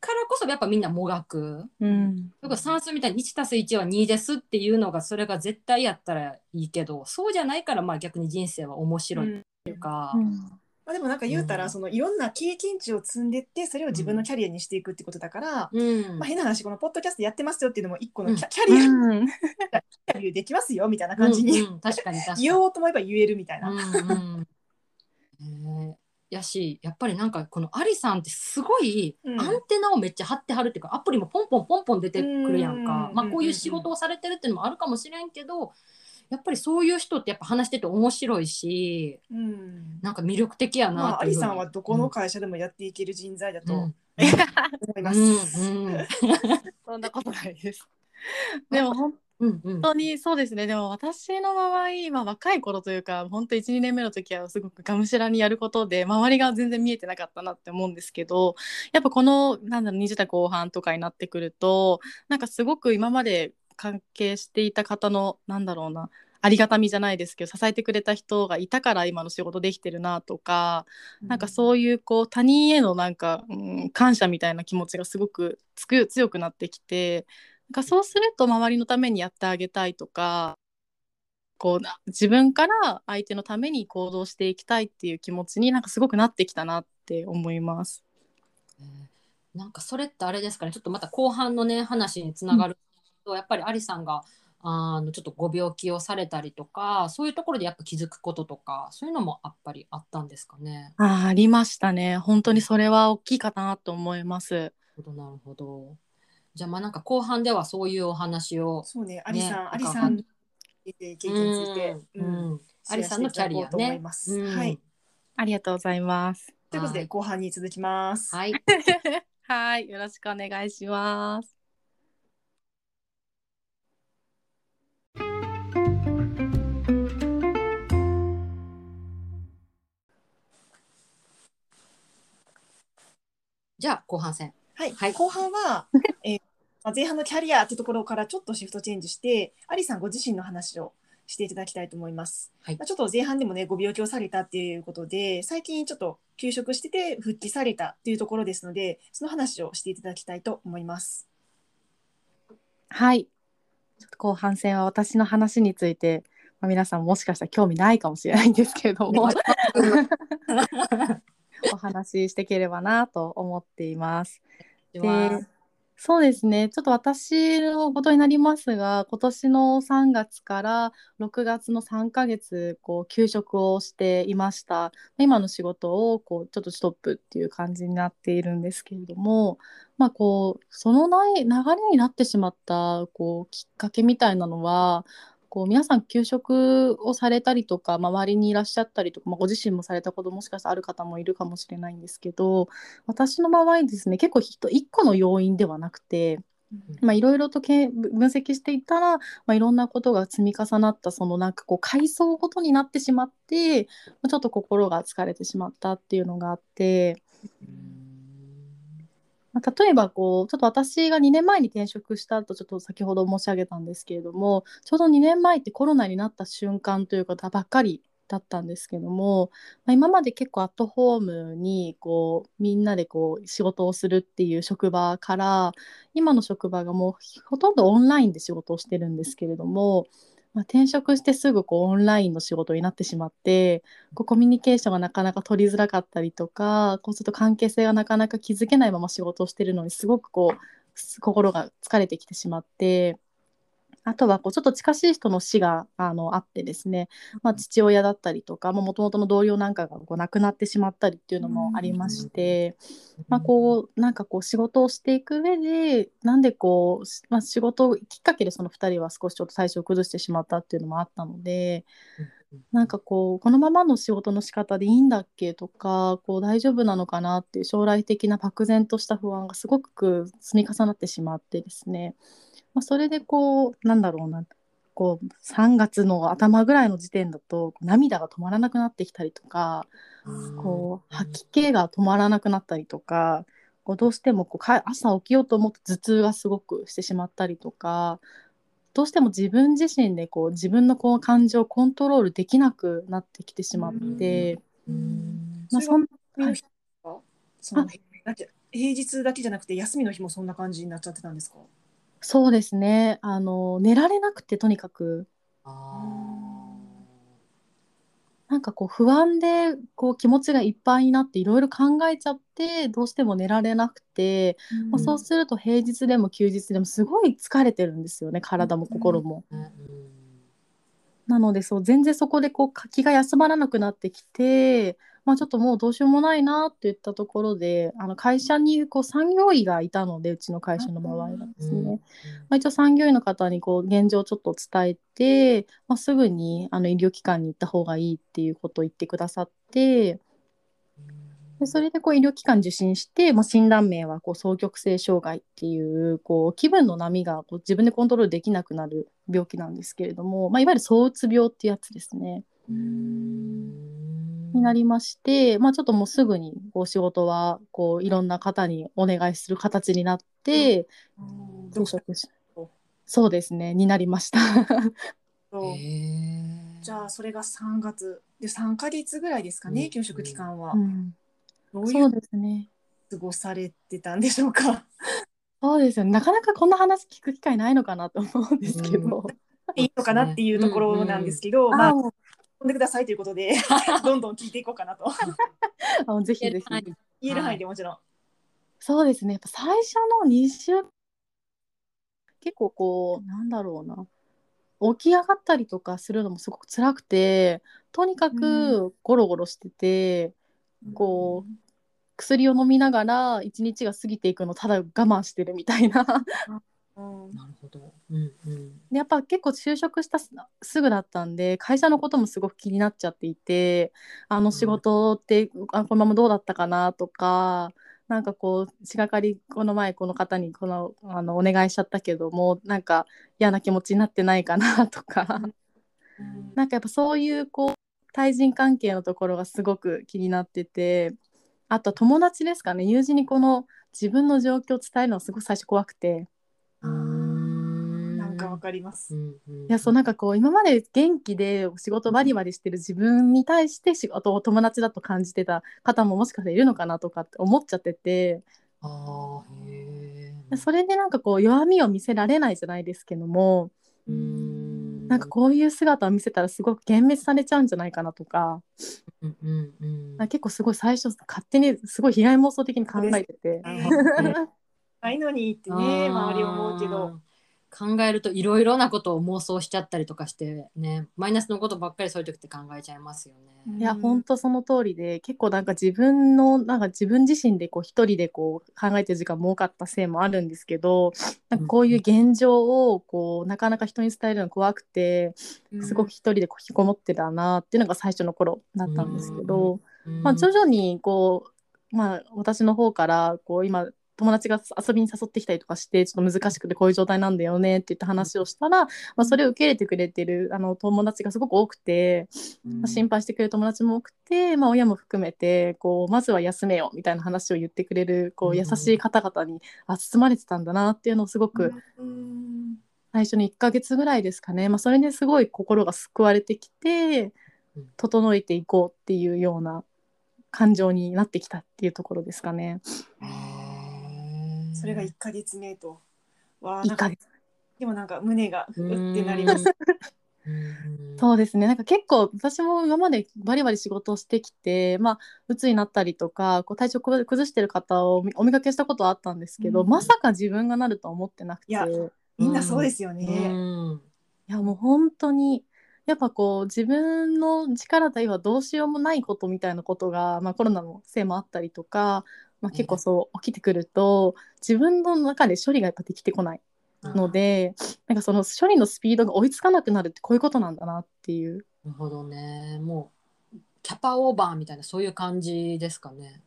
S1: からこそやっぱみんなもがく。うん、だから算数みたいに1たす1は2ですっていうのがそれが絶対やったらいいけどそうじゃないからまあ逆に人生は面白いっていうか。うんうん
S2: まあ、でもなんか言うたら、そのいろんな経験値を積んでってそれを自分のキャリアにしていくってことだから、うん、まあ、変な話このポッドキャストやってますよっていうのも一個のキャ,、キャリア、うん、キャリアできますよみたいな感じに、うんうん、確かに言おうと思えば言えるみたいな。うんうん。
S1: えー、やしやっぱりなんかこのアリさんってすごいアンテナをめっちゃ張ってはるっていうか、アプリもポンポンポンポン出てくるやんか、まあ、こういう仕事をされてるっていうのもあるかもしれんけど、やっぱりそういう人ってやっぱ話してて面白いし、うん、なんか魅力的やな
S2: まあ、アリさんはどこの会社でもやっていける人材だと、うん、思います。[LAUGHS]
S3: そんなことないです。[LAUGHS] でも本当にそうですね。でも私の場合、まあ、若い頃というか本当12年目の時はすごくがむしゃらにやることで周りが全然見えてなかったなって思うんですけどやっぱこのなんだろう20代後半とかになってくるとなんかすごく今まで関係していた方のなんだろうなありがたみじゃないですけど支えてくれた人がいたから今の仕事できてるなとか、うん、なんかそういうこう他人へのなんか、うん、感謝みたいな気持ちがすごくつく強くなってきてなんかそうすると周りのためにやってあげたいとかこう自分から相手のために行動していきたいっていう気持ちになんかすごくなってきたなって思います。
S1: なんかそれってあれですかね。ちょっとまた後半のね話につながるとやっぱりアリさんがあのちょっとご病気をされたりとかそういうところでやっぱ気づくこととかそういうのもやっぱりあったんですかね。
S3: あありましたね本当にそれは大きいかなと思います。なる
S1: ほどなるほど。じゃあまあなんか後半ではそういうお話を、
S2: そうねアリさんアリさん経験について、うん、うん、
S1: アリさんのキャリアね。
S2: はい。
S3: ありがとうございます。
S2: ということで後半に続きます。
S1: はい。[LAUGHS]
S3: はい、よろしくお願いします。
S1: じゃあ後半戦。
S2: はい、はい、後半は、えーまあ、前半のキャリアってところからちょっとシフトチェンジしてアリさんご自身の話をしていただきたいと思います。
S1: はい
S2: まあちょっと前半でもねご病気をされたっていうことで最近ちょっと休職してて復帰されたっていうところですのでその話をしていただきたいと思います。
S3: はい。ちょっと後半戦は私の話について、まあ、皆さんもしかしたら興味ないかもしれないんですけれども、[LAUGHS] [LAUGHS] お話ししていければなと思っています。でそうですね。ちょっと私のことになりますが今年の3月から6月の3ヶ月こう休職をしていました。今の仕事をこうちょっとストップっていう感じになっているんですけれどもまあこうそのない流れになってしまったこうきっかけみたいなのはこう皆さん休職をされたりとか、まあ周りにいらっしゃったりとか、まあ、ご自身もされたこともしかしたらある方もいるかもしれないんですけど私の場合ですね結構一一個の要因ではなくてまあいろいろとけ分析していったら、まあ、いろんなことが積み重なったそのなんかこう階層ごとになってしまってまあちょっと心が疲れてしまったっていうのがあって。まあ、例えばこうちょっと私が2年前に転職したとちょっと先ほど申し上げたんですけれどもちょうど2年前ってコロナになった瞬間というかばっかりだったんですけども、まあ、今まで結構アットホームにこうみんなでこう仕事をするっていう職場から今の職場がもうほとんどオンラインで仕事をしてるんですけれども、まあ、転職してすぐこうオンラインの仕事になってしまってこうコミュニケーションがなかなか取りづらかったりとかこうすると関係性がなかなか築けないまま仕事をしてるのにすごくこう心が疲れてきてしまって。あとはこうちょっと近しい人の死があのあってですね、まあ、父親だったりとかもともとの同僚なんかがこう亡くなってしまったりっていうのもありまして、まあ、こうなんかこう仕事をしていく上でなんでこう、まあ、仕事きっかけでその2人は少しちょっと体調を崩してしまったっていうのもあったので。なんかこうこのままの仕事の仕方でいいんだっけとかこう大丈夫なのかなっていう将来的な漠然とした不安がすごく積み重なってしまってですね、まあ、それでこうなんだろうなこう3月の頭ぐらいの時点だと涙が止まらなくなってきたりとかこう吐き気が止まらなくなったりとかこうどうしてもこうか朝起きようと思って頭痛がすごくしてしまったりとかどうしても自分自身でこう自分のこう感情をコントロールできなくなってきてしまって、まあ、そんはい
S2: その平日だけじゃなくて休みの日もそんな感じになっちゃってたんですか？
S3: そうですね。あの寝られなくてとにかく。なんかこう不安でこう気持ちがいっぱいになっていろいろ考えちゃってどうしても寝られなくて、まあ、そうすると平日でも休日でもすごい疲れてるんですよね体も心も。なのでそう全然そこでこう気が休まらなくなってきて、まあ、ちょっともうどうしようもないなって言ったところであの会社にこう産業医がいたのでうちの会社の場合はですね、まあ、一応産業医の方にこう現状をちょっと伝えて、まあ、すぐにあの医療機関に行った方がいいっていうことを言ってくださってでそれでこう医療機関受診して、まあ、診断名はこう双極性障害っていうこう気分の波がこう自分でコントロールできなくなる病気なんですけれども、まあ、いわゆる躁うつ病っていうやつですね。になりまして、まあ、ちょっともうすぐにこう仕事はこういろんな方にお願いする形になって転職しそうですねになりました。
S2: じゃあそれが3月で3ヶ月ぐらいですかね、
S1: うん
S2: 休職期間は、
S3: うん、
S2: どうい
S3: そううですね。
S2: 過ごされてたんでしょうか？
S3: そうですよね。なかなかこんな話聞く機会ないのかなと思うんですけど。
S2: いいのかなっていうところなんですけど、まあんでくださいということで [LAUGHS] どんどん聞いていこうかなと [LAUGHS]
S3: あぜひぜひ。
S2: 言える範囲でもちろん。
S3: そうですね。やっぱ最初の2週結構こうなんだろうな起き上がったりとかするのもすごく辛くてとにかくゴロゴロしてて、こう薬を飲みながら一日が過ぎていくのをただ我慢してるみたいな
S2: うん [LAUGHS]
S1: なるほど。うんうん。
S3: でやっぱ結構就職したすすぐだったんで会社のこともすごく気になっちゃっていてあの仕事って、あこのままどうだったかなとかなんかこう仕がかりこの前この方にこのあのお願いしちゃったけどもなんか嫌な気持ちになってないかなとかなんかやっぱそういうこう対人関係のところがすごく気になっててあと友達ですかね友人にこの自分の状況を伝えるのがすごく最初怖くて。
S2: なんかわかります。
S3: いやそうなんかこう今まで元気で仕事バリバリしてる自分に対して仕事を友達だと感じてた方ももしかしたらいるのかなとかって思っちゃってて。
S1: あーへー。
S3: それでなんかこう弱みを見せられないじゃないですけども
S1: ん。
S3: なんかこういう姿を見せたらすごく幻滅されちゃうんじゃないかなとか。
S1: うんうんうん
S3: 結構すごい最初勝手にすごい被害妄想的に考えてて。
S1: な
S2: いのにってね周り思うけど。
S1: 考えるといろいろなことを妄想しちゃったりとかしてねマイナスのことばっかりそういう時って考えちゃいますよね。
S3: いや本当その通りで結構なんか自分のなんか自分自身でこう一人でこう考えてる時間も多かったせいもあるんですけどなんかこういう現状をこうなかなか人に伝えるの怖くてすごく一人でこう引きこもってたなっていうのが最初の頃だったんですけど、
S1: うん。
S3: まあ、徐々にこう、まあ、私の方からこう今友達が遊びに誘ってきたりとかしてちょっと難しくてこういう状態なんだよねって言って話をしたら、まあ、それを受け入れてくれてるあの友達がすごく多くて、まあ心配してくれる友達も多くて、まあ、親も含めてこうまずは休めよみたいな話を言ってくれるこ
S1: う
S3: うん。優しい方々にあ包まれてたんだなっていうのをすごく
S2: うん。
S3: 最初の1ヶ月ぐらいですかね、まあ、それですごい心が救われてきて
S1: うん。
S3: 整えていこうっていうような感情になってきたっていうところですかね。
S2: それが1ヶ月目と。わあ
S3: 1
S2: なんか
S3: ヶ月
S2: でもなんか胸がう
S1: うん
S2: ってなります。[LAUGHS]
S1: うん。
S3: そうですね。なんか結構私も今までバリバリ仕事をしてきてまあ鬱になったりとかこう体調崩崩してる方をお見かけしたことはあったんですけど、
S2: うん。
S3: まさか自分がなるとは思ってなくて。
S2: いやみんなそうですよ
S1: う
S2: ね。
S1: ん。
S3: いやもう本当にやっぱこう自分の力ではどうしようもないことみたいなことが、まあ、コロナのせいもあったりとか、まあ、結構そう起きてくると自分の中で処理がやっぱできてこないので、なんかその処理のスピードが追いつかなくなるってこういうことなんだなっていう。
S1: なるほどね。もうキャパオーバーみたいなそういう感じですかね。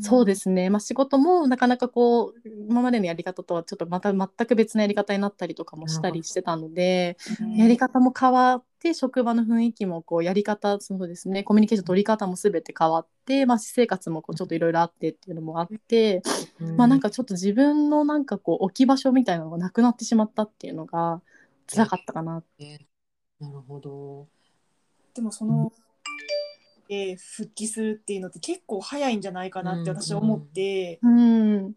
S3: そうですね、まあ、仕事もなかなかこう今までのやり方とはちょっとまた全く別のやり方になったりとかもしたりしてたので、
S2: うん
S3: やり方も変わって職場の雰囲気もこうやり方そうですねコミュニケーション取り方も全て変わって、まあ、私生活もこうちょっといろいろあってっていうのもあって、まあなんかちょっと自分のなんかこう置き場所みたいなのがなくなってしまったっていうのが辛かったかな。
S1: えなるほど。
S2: でもその、えー復帰するっていうのって結構早いんじゃないかなって私は思って、
S3: うん。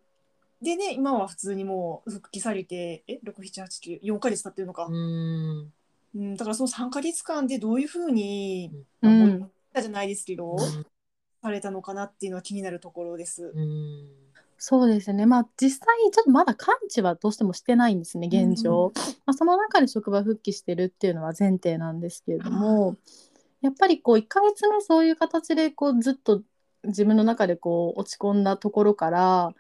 S2: でね今は普通にもう復帰されてえ6789ヶ月経ってるのか、
S1: うん。
S2: うん、だからその3ヶ月間でどういうふうに、まあ
S3: うん
S2: じゃないですけど、されたのかなっていうのは気になるところです。
S1: うん。
S3: そうですね。まあ実際ちょっとまだ完治はどうしてもしてないんですね現状、まあ、その中で職場復帰してるっていうのは前提なんですけれどもやっぱりこう1ヶ月目そういう形でこうずっと自分の中でこう落ち込んだところから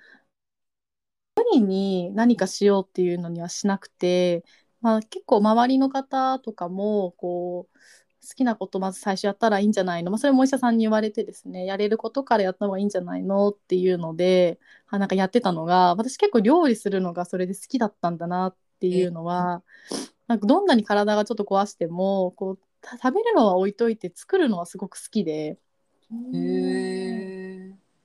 S3: 無理に何かしようっていうのにはしなくて、まあ、結構周りの方とかもこう好きなことまず最初やったらいいんじゃないの、まあ、それもお医者さんに言われてですねやれることからやった方がいいんじゃないの？っていうのであなんかやってたのが私結構料理するのがそれで好きだったんだなっていうのはなんかどんなに体がちょっと壊してもこうた食べるのは置いといて作るのはすごく好きで。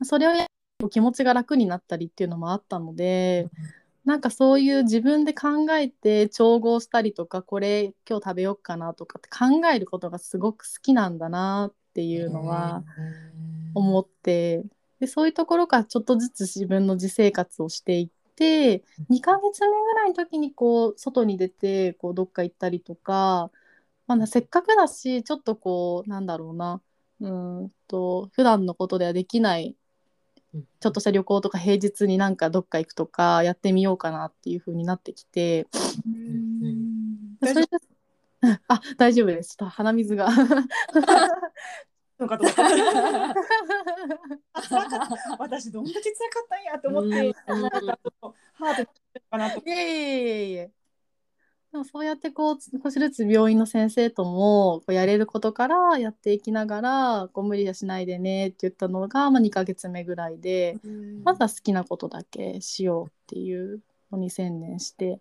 S3: それをやると気持ちが楽になったりっていうのもあったのでなんかそういう自分で考えて調合したりとかこれ今日食べようかなとかって考えることがすごく好きなんだなっていうのは思って。でそういうところからちょっとずつ自分の自生活をしていって2ヶ月目ぐらいの時にこう外に出てこうどっか行ったりとか、まあ、せっかくだしちょっとこうなんだろうな。うーんと普段のことではできないちょっとした旅行とか平日になんかどっか行くとかやってみようかなっていう風になってきて。それであ大丈夫です。ちょっと鼻水が。[LAUGHS]
S2: のかと思った私どんだけ辛かったんやと思って、
S1: うん。
S2: ハートかなと。
S3: いえいえいえでもそうやってこう少しずつ病院の先生ともこうやれることからやっていきながらこう無理はしないでねって言ったのが、まあ、2ヶ月目ぐらいでまずは好きなことだけしようっていうのに専念して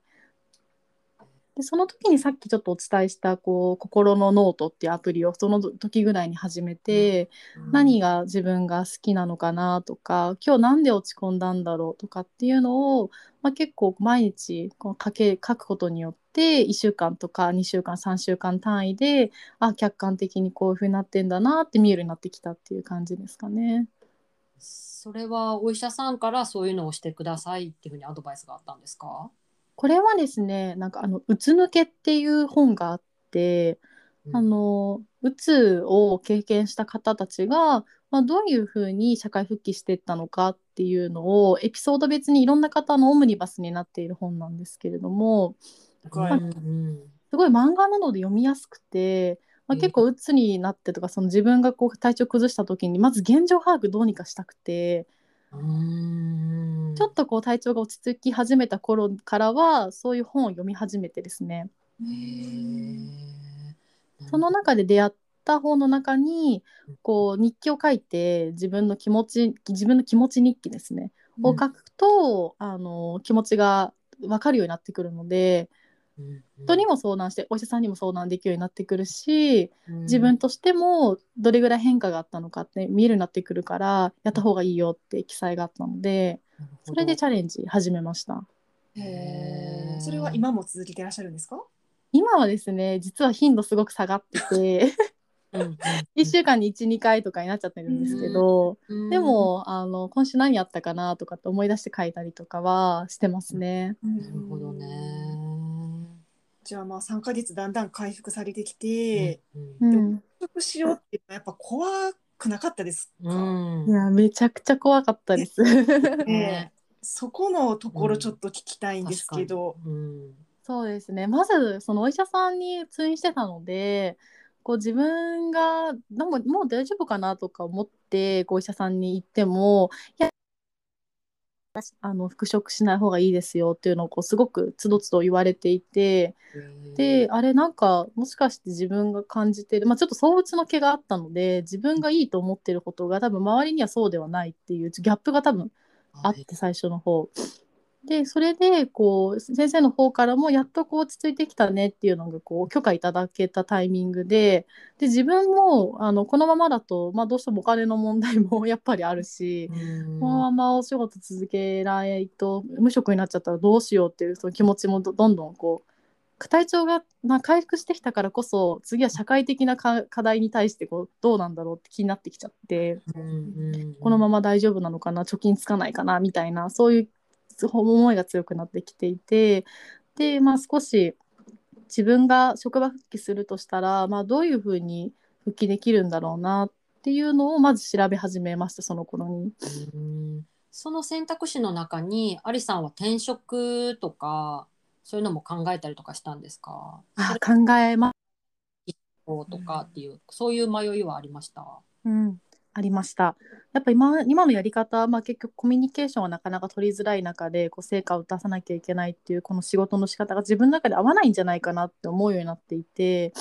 S3: でその時にさっきちょっとお伝えしたこう心のノートっていうアプリをその時ぐらいに始めて、何が自分が好きなのかなとか今日なんで落ち込んだんだろうとかっていうのを、まあ、結構毎日こう書け書くことによって1週間とか2週間3週間単位であ客観的にこういうふうになってんだなって見えるようになってきたっていう感じですかね。
S1: それはお医者さんからそういうのをしてくださいっていうふうにアドバイスがあったんですか？
S3: これはですねなんかあの「うつ抜け」っていう本があって、うん、あのうつを経験した方たちが、まあ、どういうふうに社会復帰していったのかっていうのをエピソード別にいろんな方のオムニバスになっている本なんですけれども、まあ、すごい漫画なので読みやすくて。まあ、結構うつになってとかその自分がこう体調崩した時にまず現状把握どうにかしたくてちょっとこう体調が落ち着き始めた頃からはそういう本を読み始めてですね。その中で出会った本の中にこう日記を書いて自分の気持ち自分の気持ち日記ですね、を書くとあの気持ちが分かるようになってくるので人にも相談してお医者さんにも相談できるようになってくるし、自分としてもどれぐらい変化があったのかって見えるようになってくるからやった方がいいよって記載があったのでそれでチャレンジ始めました。
S2: へそれは今も続けていらっしゃるんですか？
S3: 今はですね実は頻度すごく下がってて [LAUGHS] 1週間に12回とかになっちゃってるんですけど、でもあの今週何やったかなとかって思い出して書いたりとかはしてますね。
S1: なるほどね
S2: じゃあまあ3か月だんだん回復されてきて、うん、でも回復しようっていうのはやっぱ怖くなかったですか、
S3: うん、いやめちゃくちゃ怖かったです。[LAUGHS]
S2: ね、そこのところちょっと聞きたいんですけど。
S3: うん、そうですね。まずそのお医者さんに通院してたのでこう自分がでももう大丈夫かなとか思ってお医者さんに行ってもいやあの復職しない方がいいですよっていうのをこうすごくつどつど言われていてであれなんかもしかして自分が感じてる、まあ、ちょっと相うつの毛があったので自分がいいと思ってることが多分周りにはそうではないっていうギャップが多分あって最初の方。でそれでこう先生の方からもやっとこう落ち着いてきたねっていうのがこう許可いただけたタイミングでで自分もあのこのままだと、まあ、どうしてもお金の問題もやっぱりあるしこのままお仕事続けないと無職になっちゃったらどうしようっていうその気持ちもどんどんこう体調が、まあ、回復してきたからこそ次は社会的な課題に対してこうどうなんだろうって気になってきちゃって、このまま大丈夫なのかな貯金つかないかなみたいなそういう思いが強くなってきていてで、まあ、少し自分が職場復帰するとしたら、まあ、どういうふうに復帰できるんだろうなっていうのをまず調べ始めましたその頃に。
S1: その選択肢の中にアリさんは転職とかそういうのも考えたりとかしたんですか？
S3: あ考えま
S1: とかっていう、うん、そういう迷いはありました、
S3: うん、ありました。やっぱ今今のやり方、まあ、結局コミュニケーションはなかなか取りづらい中でこう成果を出さなきゃいけないっていうこの仕事の仕方が自分の中で合わないんじゃないかなって思うようになっていて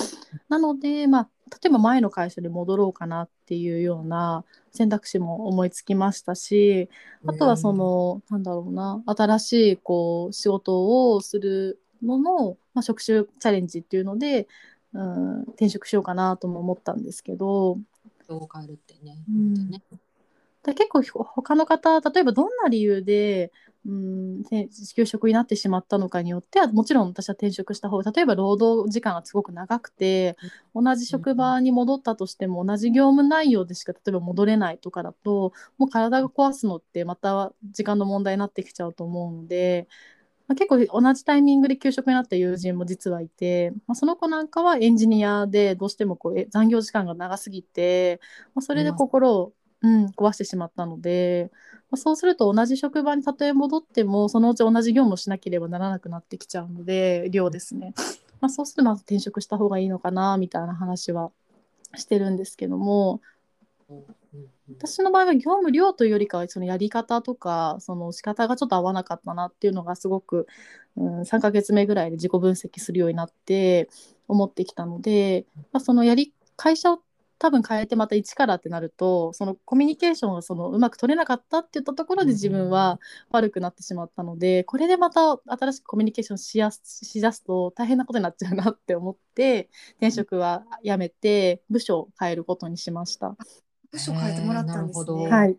S3: なので、まあ、例えば前の会社に戻ろうかなっていうような選択肢も思いつきましたしあとはその、なんだろうな新しいこう仕事をするのの、まあ、職種チャレンジっていうので、うん、転職しようかなとも思ったんですけど。
S1: を変えるってね。うん、ね
S3: だ結構他の方例えばどんな理由で、うん、休職になってしまったのかによってはもちろん私は転職した方が例えば労働時間がすごく長くて、同じ職場に戻ったとしても同じ業務内容でしか例えば戻れないとかだともう体が壊すのってまた時間の問題になってきちゃうと思うので。まあ、結構同じタイミングで休職になった友人も実はいて、まあ、その子なんかはエンジニアでどうしてもこう残業時間が長すぎて、まあ、それで心を、うん、壊してしまったので、まあ、そうすると同じ職場にたとえ戻ってもそのうち同じ業務をしなければならなくなってきちゃうので量ですね、まあ、そうするとまず転職した方がいいのかなみたいな話はしてるんですけども、私の場合は業務量というよりかはそのやり方とかその仕方がちょっと合わなかったなっていうのがすごく、うん、3ヶ月目ぐらいで自己分析するようになって思ってきたので、まあ、そのやり会社を多分変えてまた一からってなるとそのコミュニケーションがそのうまく取れなかったって言ったところで自分は悪くなってしまったのでこれでまた新しくコミュニケーションしやすしだすと大変なことになっちゃうなって思って転職はやめて部署を変えることにしました。
S2: 部署変えてもらったんですね。
S3: はい、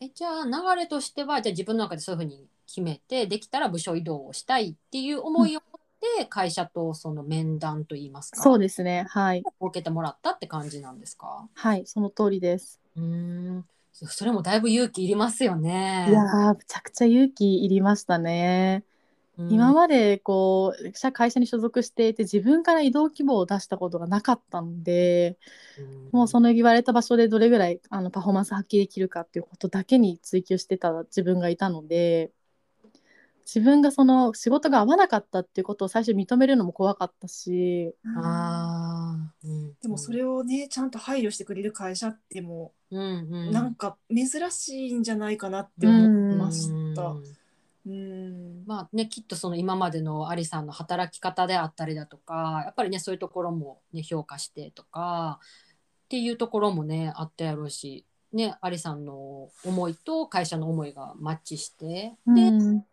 S1: えじゃあ流れとしてはじゃあ自分の中でそういうふうに決めてできたら部署移動をしたいっていう思いを持って会社とその面談といいますか、
S3: そうですねはい
S1: 受けてもらったって感じなんですか？
S3: はいその通りです。
S1: うーんそれもだいぶ勇気いりますよね。
S3: いやーむちゃくちゃ勇気いりましたね。
S1: うん。
S3: 今までこう社会社に所属していて自分から移動希望を出したことがなかったのでもうその言われた場所でどれぐらいあのパフォーマンス発揮できるかっていうことだけに追求してた自分がいたので自分がその仕事が合わなかったっていうことを最初認めるのも怖かったし。
S1: あー。うん。
S2: でもそれをねちゃんと配慮してくれる会社っても
S1: うんうん。
S2: うなんか珍しいんじゃないかなって思いました。
S1: うん
S2: うん
S1: まあね、きっとその今までのアリさんの働き方であったりだとかやっぱりねそういうところも、ね、評価してとかっていうところもねあったやろうし、ね、アリさんの思いと会社の思いがマッチしてで、
S3: うん。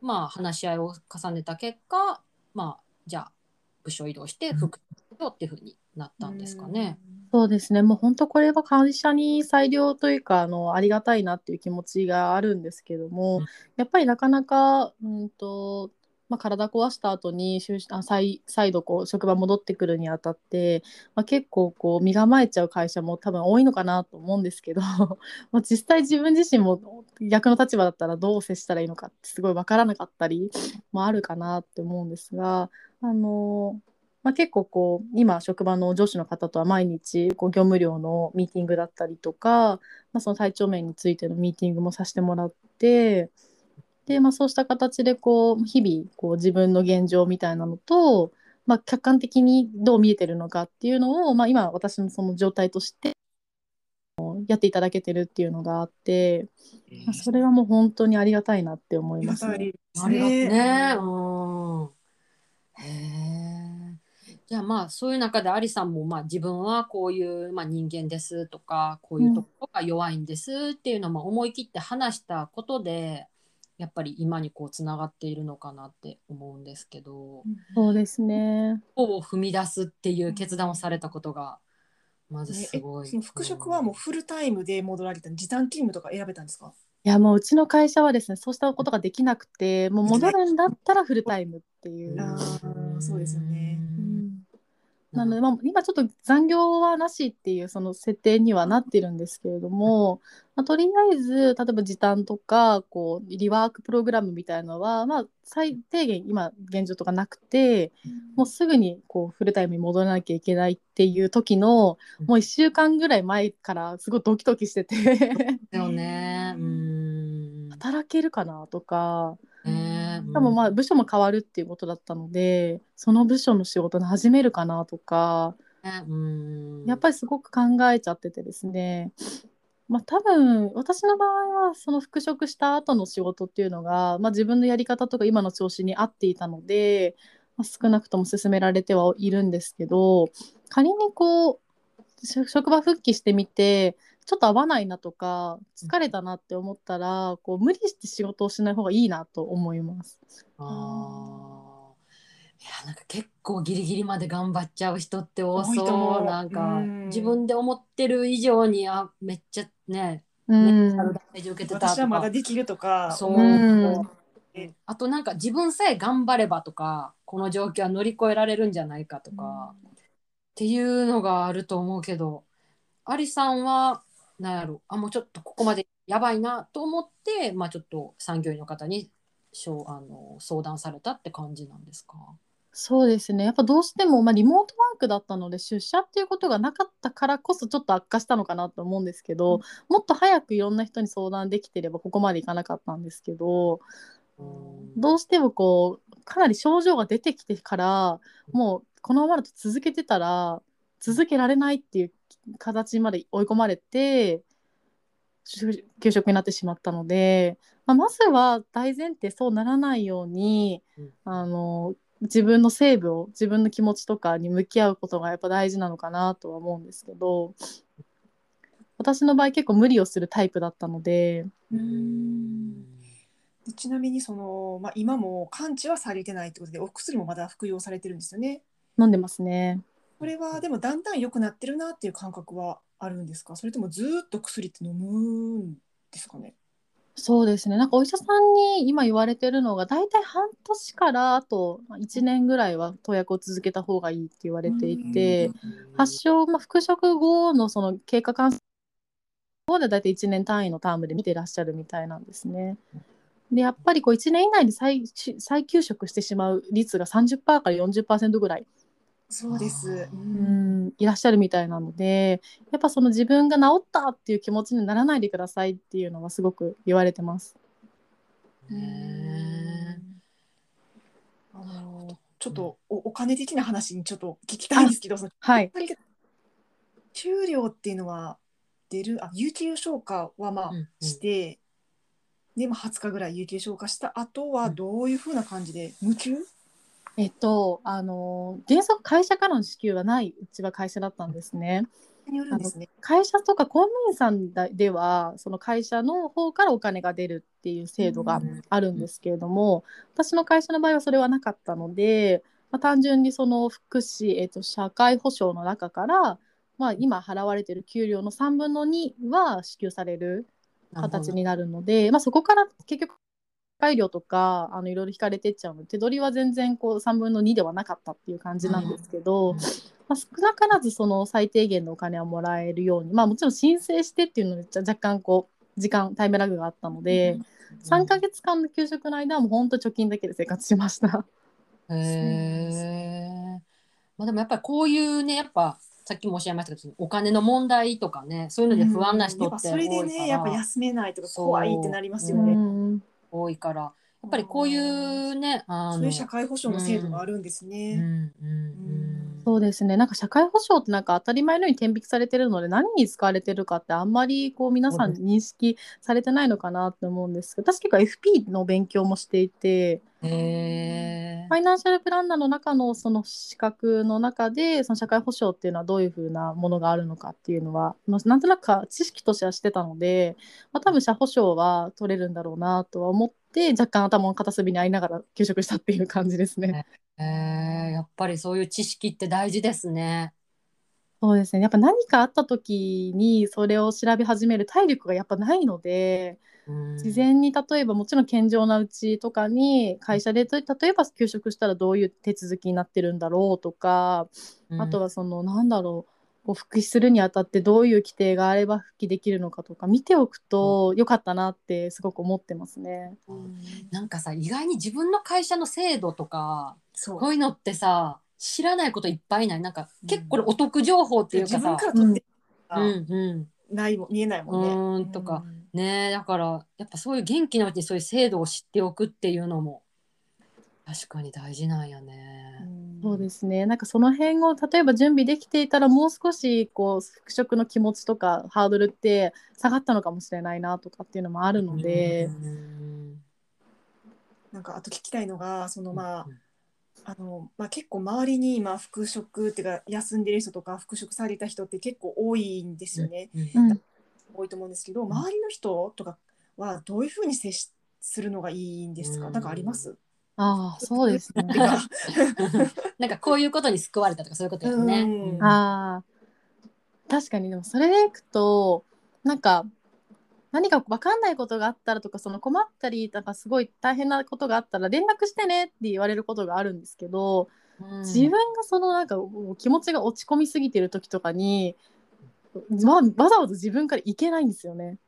S1: まあ、話し合いを重ねた結果、まあ、じゃあ部署移動して副業っていうふうになったんですかね。
S3: そうですね。もう本当これは会社に裁量というかあのありがたいなっていう気持ちがあるんですけども、
S1: うん。
S3: やっぱりなかなか、うんとまあ、体壊した後に就あ再再度こう職場戻ってくるにあたって、まあ、結構こう身構えちゃう会社も多分多いのかなと思うんですけど [LAUGHS] まあ実際自分自身も逆の立場だったらどう接したらいいのかってすごい分からなかったりもあるかなって思うんですがあのまあ、結構こう今職場の上司の方とは毎日こう業務量のミーティングだったりとか、まあ、その体調面についてのミーティングもさせてもらってで、まあ、そうした形でこう日々こう自分の現状みたいなのと、まあ、客観的にどう見えてるのかっていうのを、まあ、今私のその状態としてやっていただけてるっていうのがあって、まあ、それはもう本当にありがたいなって思いますね。
S1: ありがとうね。うん。じゃあまあそういう中でアリさんもまあ自分はこういうまあ人間ですとかこういうところが弱いんですっていうのも思い切って話したことでやっぱり今にこうつながっているのかなって思うんですけど
S3: そうですね。
S1: を踏み出すっていう決断をされたことがまずすごい。
S2: その復職はもうフルタイムで戻られた時短勤務とか選べたんですか？
S3: いやもううちの会社はですねそうしたことができなくてもう戻るんだったらフルタイムっていう。
S2: あーそうですよね
S3: うんなので、まあ、今ちょっと残業はなしっていうその設定にはなってるんですけれども、まあ、とりあえず例えば時短とかこうリワークプログラムみたいのは、まあ、最低限今現状とかなくてもうすぐにこうフルタイムに戻らなきゃいけないっていう時の
S1: うん
S3: もう1週間ぐらい前からすごいドキドキしてて
S1: だよね。うん。[LAUGHS]
S3: 働けるかなとか。
S1: ね
S3: しかもまあ部署も変わるっていうことだったのでその部署の仕事に始めるかなとかやっぱりすごく考えちゃっててですね。まあ多分私の場合はその復職した後の仕事っていうのが、まあ、自分のやり方とか今の調子に合っていたので、まあ、少なくとも進められてはいるんですけど仮にこうし職場復帰してみてちょっと合わないなとか疲れたなって思ったらこう無理して仕事をしない方がいいなと思います。
S1: あー。いやなんか結構ギリギリまで頑張っちゃう人って多
S2: 多いと
S1: そう
S2: 思う。
S1: なんか
S2: うん。
S1: 自分で思ってる以上にあめっちゃね
S3: うん。
S1: メンタルダメージ受けてたと
S2: 私はまだ
S1: か
S2: できるとか
S1: そう、
S3: うん。
S1: あとなんか自分さえ頑張ればとかこの状況は乗り越えられるんじゃないかとか、っていうのがあると思うけどアリさんはなんやろ。あもうちょっとここまでやばいなと思って、まあ、ちょっと産業医の方にしょうあの相談されたって感じなんですか？
S3: そうですね。やっぱどうしても、まあ、リモートワークだったので出社っていうことがなかったからこそちょっと悪化したのかなと思うんですけど、もっと早くいろんな人に相談できてればここまでいかなかったんですけど
S1: うん。
S3: どうしてもこうかなり症状が出てきてからもうこのままだと続けてたら続けられないっていう形まで追い込まれて就休職になってしまったので、まあ、まずは大前提そうならないように、
S1: うん
S3: あの自分のセーブを自分の気持ちとかに向き合うことがやっぱ大事なのかなとは思うんですけど私の場合結構無理をするタイプだったので
S2: うんでちなみにその、まあ、今も完治はされてないってことでお薬もまだ服用されてるんですよね？
S3: 飲んでますね。
S2: これはでもだんだん良くなってるなっていう感覚はあるんですか？それともずーっと薬って飲むんですかね？
S3: そうですね。なんかお医者さんに今言われてるのが大体半年からあと1年ぐらいは投薬を続けた方がいいって言われていて発症、まあ、復職後のその経過観察後で大体1年単位のタームで見てらっしゃるみたいなんですね。でやっぱりこう1年以内に再再休職してしまう率が30%から40%ぐらい
S2: そうです、う
S3: うん。ん。いらっしゃるみたいなのでやっぱその自分が治ったっていう気持ちにならないでくださいっていうのはすごく言われてます。
S1: ね
S2: あのちょっとおお金的な話にちょっと聞きたいんですけど、
S3: はい、
S2: 給料っていうのは出るあ有給消化はまあ
S1: うんうん。
S2: して、でまあ20日ぐらい有給消化した後はどういうふうな感じで無給
S3: えっとあの原則会社からの支給はないうちは会社だったんですね。会社とか公務員さんだではその会社の方からお金が出るっていう制度が
S1: うん
S3: あるんですけれども、私の会社の場合はそれはなかったので、まあ、単純にその福祉、えっと社会保障の中から、まあ、今払われてる給料の3分の2は支給される形になるので、まあ、そこから結局配料とかあのいろいろ引かれてっちゃうので手取りは全然こう3分の2ではなかったっていう感じなんですけど、
S1: うん
S3: まあ、少なからずその最低限のお金はもらえるように、まあ、もちろん申請してっていうので若干こう時間タイムラグがあったので、3ヶ月間の給食の間はもう本当貯金だけで生活しました。
S1: へえ。まあでもやっぱりこういうねやっぱさっきもおっしゃいましたけどお金の問題とかねそういうので不安な人
S2: やっ
S1: て多いから、
S2: れでねやっぱ休めないとか
S1: そう
S2: 怖いってなりますよ
S3: う
S2: ね。
S3: ん
S1: 多いからやっぱりこういうねあの
S2: そういう社会保障の制度があるんです
S1: うん
S2: ね。
S1: うんうん。
S3: そうですね。なんか社会保障ってなんか当たり前のように天引きされてるので何に使われてるかってあんまりこう皆さん認識されてないのかなって思うんですけど私結構 FP の勉強もしていてファイナンシャルプランナーの中のその資格の中でその社会保障っていうのはどういうふうなものがあるのかっていうのはまあなんとなくか知識としてはしてたので、まあ、多分社保障は取れるんだろうなとは思って若干頭の片隅にありながら休職したっていう感じですね。
S1: へえやっぱりそういう知識って大事ですね。
S3: そうですねやっぱ何かあった時にそれを調べ始める体力がやっぱないので
S1: うん
S3: 事前に例えばもちろん健常なうちとかに会社でと例えば休職したらどういう手続きになってるんだろうとか、あとはそのなんだろうこう復帰するにあたってどういう規定があれば復帰できるのかとか見ておくと良かったなってすごく思ってますね。
S1: なんかさ意外に自分の会社の制度とか
S2: そう。
S1: こういうのってさ知らないこといっぱいない。なんか結構これお得情報っていう
S2: 自分
S1: かさ
S2: から取って
S1: うん。うん。
S2: ないも見えないもんね。
S1: うーんとかね。えだからやっぱそういう元気なうちにそういう制度を知っておくっていうのも確かに大事なんやね。
S3: そうですね。なんかその辺を例えば準備できていたらもう少しこう復職の気持ちとかハードルって下がったのかもしれないなとかっていうのもあるので、
S1: うん。
S2: なんかあと聞きたいのがそのまあ
S1: うん
S2: あのまあ、結構周りに今復職っていうか休んでる人とか復職された人って結構多いんですよね、
S1: うん。
S3: うん
S2: 多いと思うんですけど周りの人とかはどういうふうに接しするのがいいんですか、
S1: うん。
S2: なんかあります？
S3: ああそうですね。[LAUGHS]
S1: なんかこういうことに救われたとかそういうことよね。
S2: うん。
S3: あー。確かにでもそれでいくとなんか何か分かんないことがあったらとかその困ったりなんかすごい大変なことがあったら連絡してねって言われることがあるんですけど、
S1: うん。
S3: 自分がそのなんかもう気持ちが落ち込みすぎてる時とかに、ま、わざわざ自分から行けないんですよね。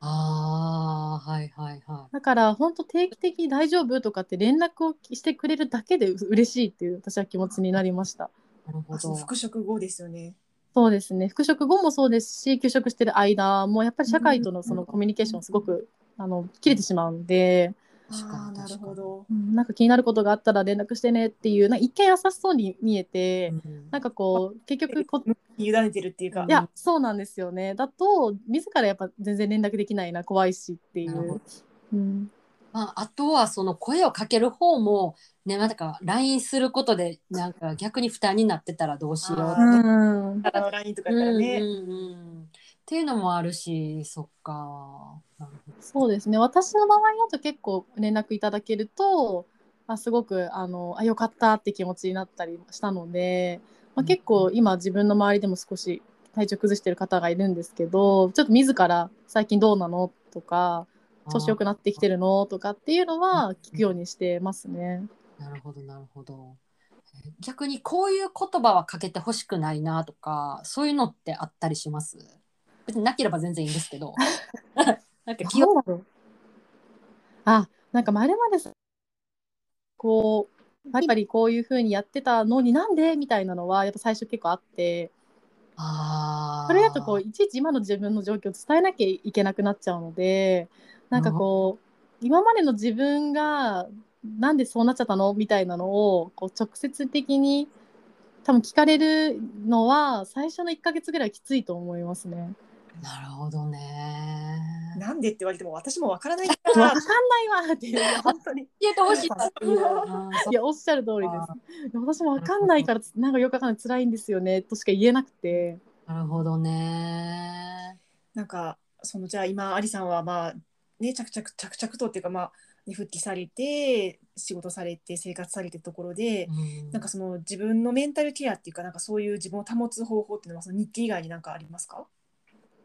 S1: ああはいはいは
S3: だから本当定期的に大丈夫とかって連絡をしてくれるだけで嬉しいっていう私は気持ちになりました。
S1: い。なるほど。
S2: 復職後ですよね。
S3: そうですね復職後もそうですし休職してる間もやっぱり社会とのそのコミュニケーションすごくあの切れてしまうんで、
S2: あーなるほど。
S3: うんなんか気になることがあったら連絡してねっていうな一見優しそうに見えて、
S1: うん。
S3: なんかこう結局こ
S2: 委ねてるっていうか。
S3: いやそうなんですよね。だと自らやっぱ全然連絡できないな怖いしってい
S1: なるほ
S3: う、うん、
S1: まあ、あとはその声をかける方もねなんか LINE することでなんか逆に負担になってたらどうしよう
S2: あ
S1: って
S3: うん。
S2: あの LINE とかやったらね、
S1: うんうんうんっていうのもあるしそっか。
S3: そうですね。私の場合だと結構連絡いただけるとあすごくあのあよかったって気持ちになったりしたので、まあ、結構今自分の周りでも少し体調崩してる方がいるんですけどちょっと自ら「最近どうなの?」とか「調子良くなってきてるの?」とかっていうのは聞くようにしてますね。
S1: なるほどなるほど。え逆にこういう言葉はかけてほしくないなとかそういうのってあったりします？別になければ全然いいんですけど。[LAUGHS] なんか気を
S3: あなんかまるまでこうバリバリこういう風にやってたのになんでみたいなのはやっぱ最初結構あって。
S1: あー。
S3: それだとこういちいち今の自分の状況を伝えなきゃいけなくなっちゃうのでなんかこう今までの自分がなんでそうなっちゃったのみたいなのをこう直接的に多分聞かれるのは最初の1ヶ月ぐらいきついと思いますね。
S1: なるほどね。
S2: なんでって言われても私もわからないか
S3: わ
S2: ら
S3: かんないわっていう本当に。
S1: 言えてほしいい
S3: やおっしゃる通りです。私もわかんないからなんかよくわかんない辛いんですよねとしか言えなくて。
S1: なるほどね。
S2: なんかそのじゃあ今アリさんはまあね着々着々とっていうかまあ、ね、復帰されて仕事されて生活されてるところで、
S1: うん。
S2: なんかその自分のメンタルケアっていうかなんかそういう自分を保つ方法っていうのはその日記以外になんかありますか？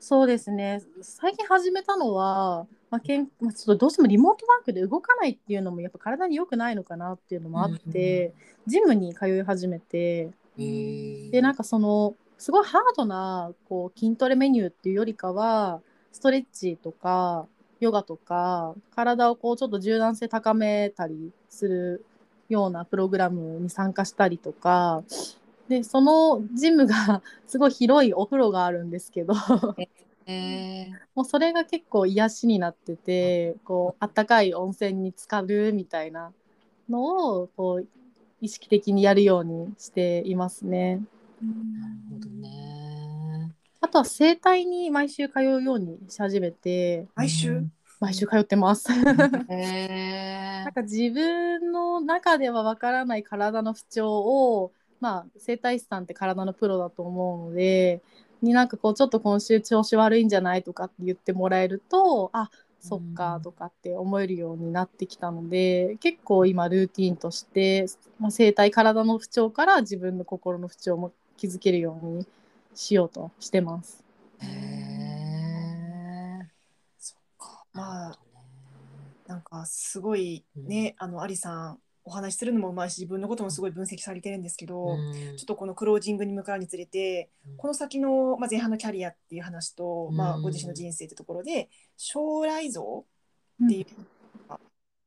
S3: そうですね。最近始めたのは、まあけんまあ、ちょっとどうしてもリモートワークで動かないっていうのもやっぱ体に良くないのかなっていうのもあって、ジムに通い始めて。でなんかそのすごいハードなこう筋トレメニューっていうよりかはストレッチとかヨガとか体をこうちょっと柔軟性高めたりするようなプログラムに参加したりとかでそのジムが [LAUGHS] すごい広いお風呂があるんですけど。
S1: えー。[LAUGHS]
S3: もうそれが結構癒しになっててこうあったかい温泉に浸かるみたいなのをこう意識的にやるようにしていますね。
S1: なるほどね。
S3: あとは整体に毎週通うようにし始めて。
S2: 毎週、
S1: うん。
S3: 毎週通ってます。
S1: へ [LAUGHS]
S3: なんか自分の中ではわからない体の不調を、まあ、整体師さんって体のプロだと思うのでになんかこうちょっと今週調子悪いんじゃないとかって言ってもらえるとあそっかとかって思えるようになってきたので結構今ルーティンとして、まあ、整体体の不調から自分の心の不調も気づけるようにしようとしてます。
S1: へえ
S2: そっか。まあなんかすごいね、あのアリさんお話しするのもうまいし自分のこともすごい分析されてるんですけど、ちょっとこのクロージングに向かうにつれてこの先の、まあ、前半のキャリアっていう話と、まあ、
S1: うん
S2: ご自身の人生ってところで将来像っていうのが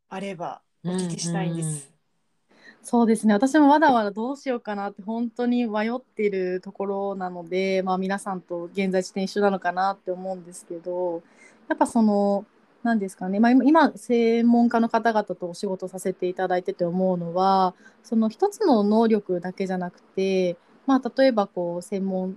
S2: あればお聞きしたいんです。
S3: そうですね。私もまだまだどうしようかなって本当に迷ってるところなので、まあ、皆さんと現在地点一緒なのかなって思うんですけどやっぱその何ですかね、まあ、今専門家の方々とお仕事させていただいてて思うのはその一つの能力だけじゃなくて、まあ、例えばこう専門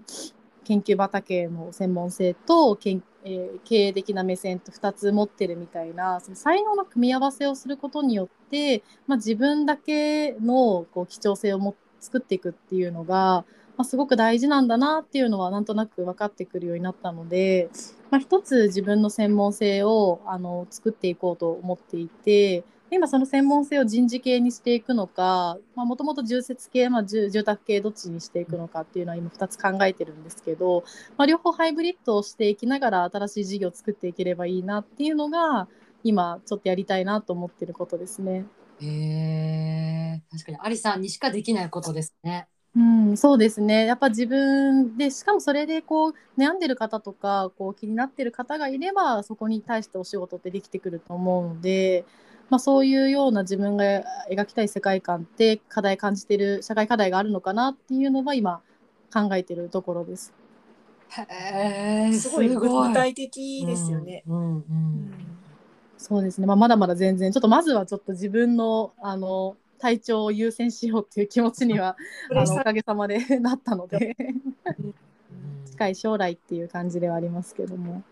S3: 研究畑の専門性とけん、えー経営的な目線と2つ持ってるみたいなその才能の組み合わせをすることによって、まあ、自分だけのこう貴重性をも作っていくっていうのが、まあ、すごく大事なんだなっていうのはなんとなく分かってくるようになったので、まあ、一つ自分の専門性をあの作っていこうと思っていて今その専門性を人事系にしていくのかもともと住設系、まあ、住住宅系どっちにしていくのかっていうのは今2つ考えてるんですけど、まあ、両方ハイブリッドをしていきながら新しい事業を作っていければいいなっていうのが今ちょっとやりたいなと思ってることですね。
S1: へえ確かにアリさんにしかできないことですね。
S3: うん、そうですね。やっぱ自分で、しかもそれでこう悩んでる方とか、こう気になってる方がいれば、そこに対してお仕事ってできてくると思うので、まあそういうような自分が描きたい世界観って課題感じてる社会課題があるのかなっていうのは今考えてるところです。
S1: へえ
S2: すごい具体的ですよね。
S1: うんうんうん
S3: そうですね。まあまだまだ全然、ちょっとまずはちょっと自分の、あの、体調を優先しようっていう気持ちには、[LAUGHS] あの、おかげさまで [LAUGHS] なったので、
S1: うん。
S3: 近い将来っていう感じではありますけども。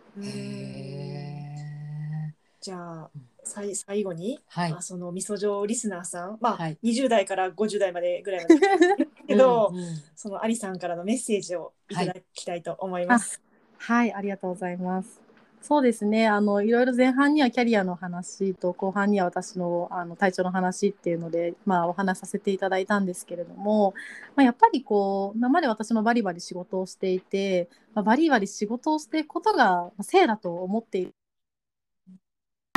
S2: じゃあさい最後に、
S1: はい。
S2: まあ、その味噌状リスナーさん、まあ
S1: はい。
S2: 20代から50代までぐらいまで。ですけど、
S1: うんうん。
S2: そのアリさんからのメッセージをいただきたいと思います。
S3: はい、ありがとうございます。そうですね。あのいろいろ前半にはキャリアの話と後半には私のあの体調の話っていうので、まあお話しさせていただいたんですけれども、まあ、やっぱりこう今まで私もバリバリ仕事をしていて、まあ、バリバリ仕事をしていくことが性だと思っている。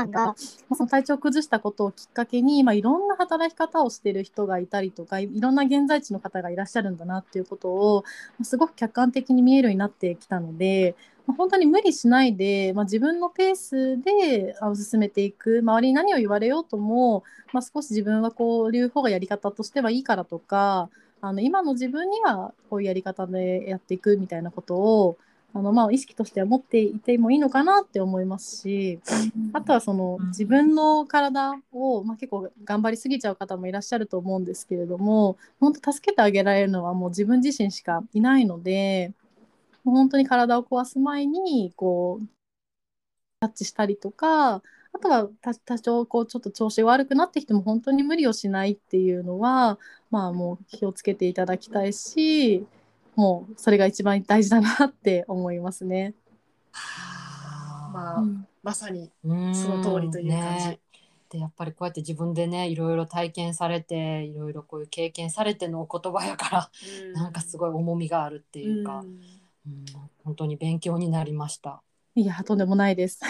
S3: が、まあその体調を崩したことをきっかけに、まあ、いろんな働き方をしている人がいたりとかいいろんな現在地の方がいらっしゃるんだなっていうことをまあすごく客観的に見えるようになってきたので、まあ本当に無理しないで、まあ、自分のペースであ進めていく。周りに何を言われようとも、まあ、少し自分はこういう方がやり方としてはいいからとかあの今の自分にはこういうやり方でやっていくみたいなことをあの、まあ、意識としては持っていてもいいのかなって思いますし。あとはその
S1: うん
S3: 自分の体を、まあ、結構頑張りすぎちゃう方もいらっしゃると思うんですけれども本当助けてあげられるのはもう自分自身しかいないので本当に体を壊す前にこうタッチしたりとかあとは多多少こうちょっと調子が悪くなってきても本当に無理をしないっていうのはまあもう気をつけていただきたいしもうそれが一番大事だなって思いますね。
S1: は
S2: まあ
S3: うん
S2: まさに
S1: あ
S2: その通りという感じ。
S1: ねでやっぱりこうやって自分でねいろいろ体験されていろいろこういう経験されてのお言葉やからなんかすごい重みがあるっていうか、
S2: ん
S1: うん本当に勉強になりました。
S3: いやとんでもないです。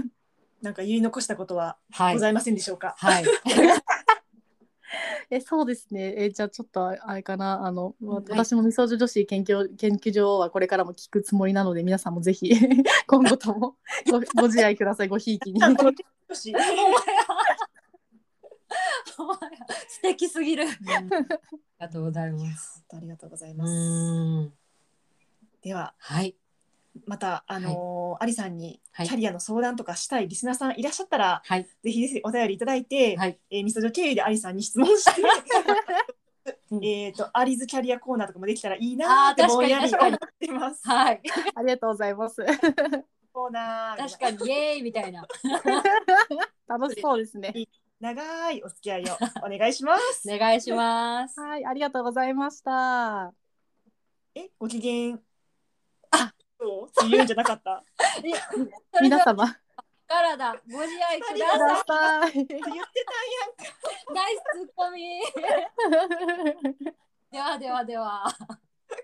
S3: [LAUGHS]
S2: なんか言い残したことは
S1: はい
S2: ございませんでしょうか？
S1: はい。[LAUGHS]
S3: えそうですねえじゃあちょっとあれかなあの、
S2: はい
S3: 私も味噌汁女子研究研究所はこれからも聞くつもりなので皆さんもぜひ [LAUGHS] 今後ともご [LAUGHS] ご自愛くださいごひいきに。[LAUGHS]
S1: 素敵すぎる。ありがとうございます。
S2: ありがとうございます。
S1: ん。
S2: では
S1: はい。
S2: またあのーアリさんに
S1: はい
S2: キャリアの相談とかしたいリスナーさんいらっしゃったら、
S1: はい。
S2: ぜひぜひお便りいただいて、
S1: はい。
S2: えー、みそじょ経由でアリさんに質問して、[LAUGHS]
S1: うん
S2: えっとアリズキャリアコーナーとかもできたらいいなーってぼんやり思ってます。
S1: はい。
S3: ありがとうございます。
S2: コーナー
S1: 確かにイエーイみたいな。[LAUGHS]
S3: 楽しそうですね。
S2: 長いお付き合いをお願いします。[LAUGHS]
S1: お願いします。
S3: はいありがとうございました。
S2: えご機嫌を言うんじゃなかった。[LAUGHS]
S3: 皆様。
S1: からだ、ご自愛くださ
S3: い。
S2: 言ってたんやんか。
S1: ナイスツッコミ。[LAUGHS] ではではでは。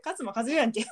S2: 勝間和代やんけ。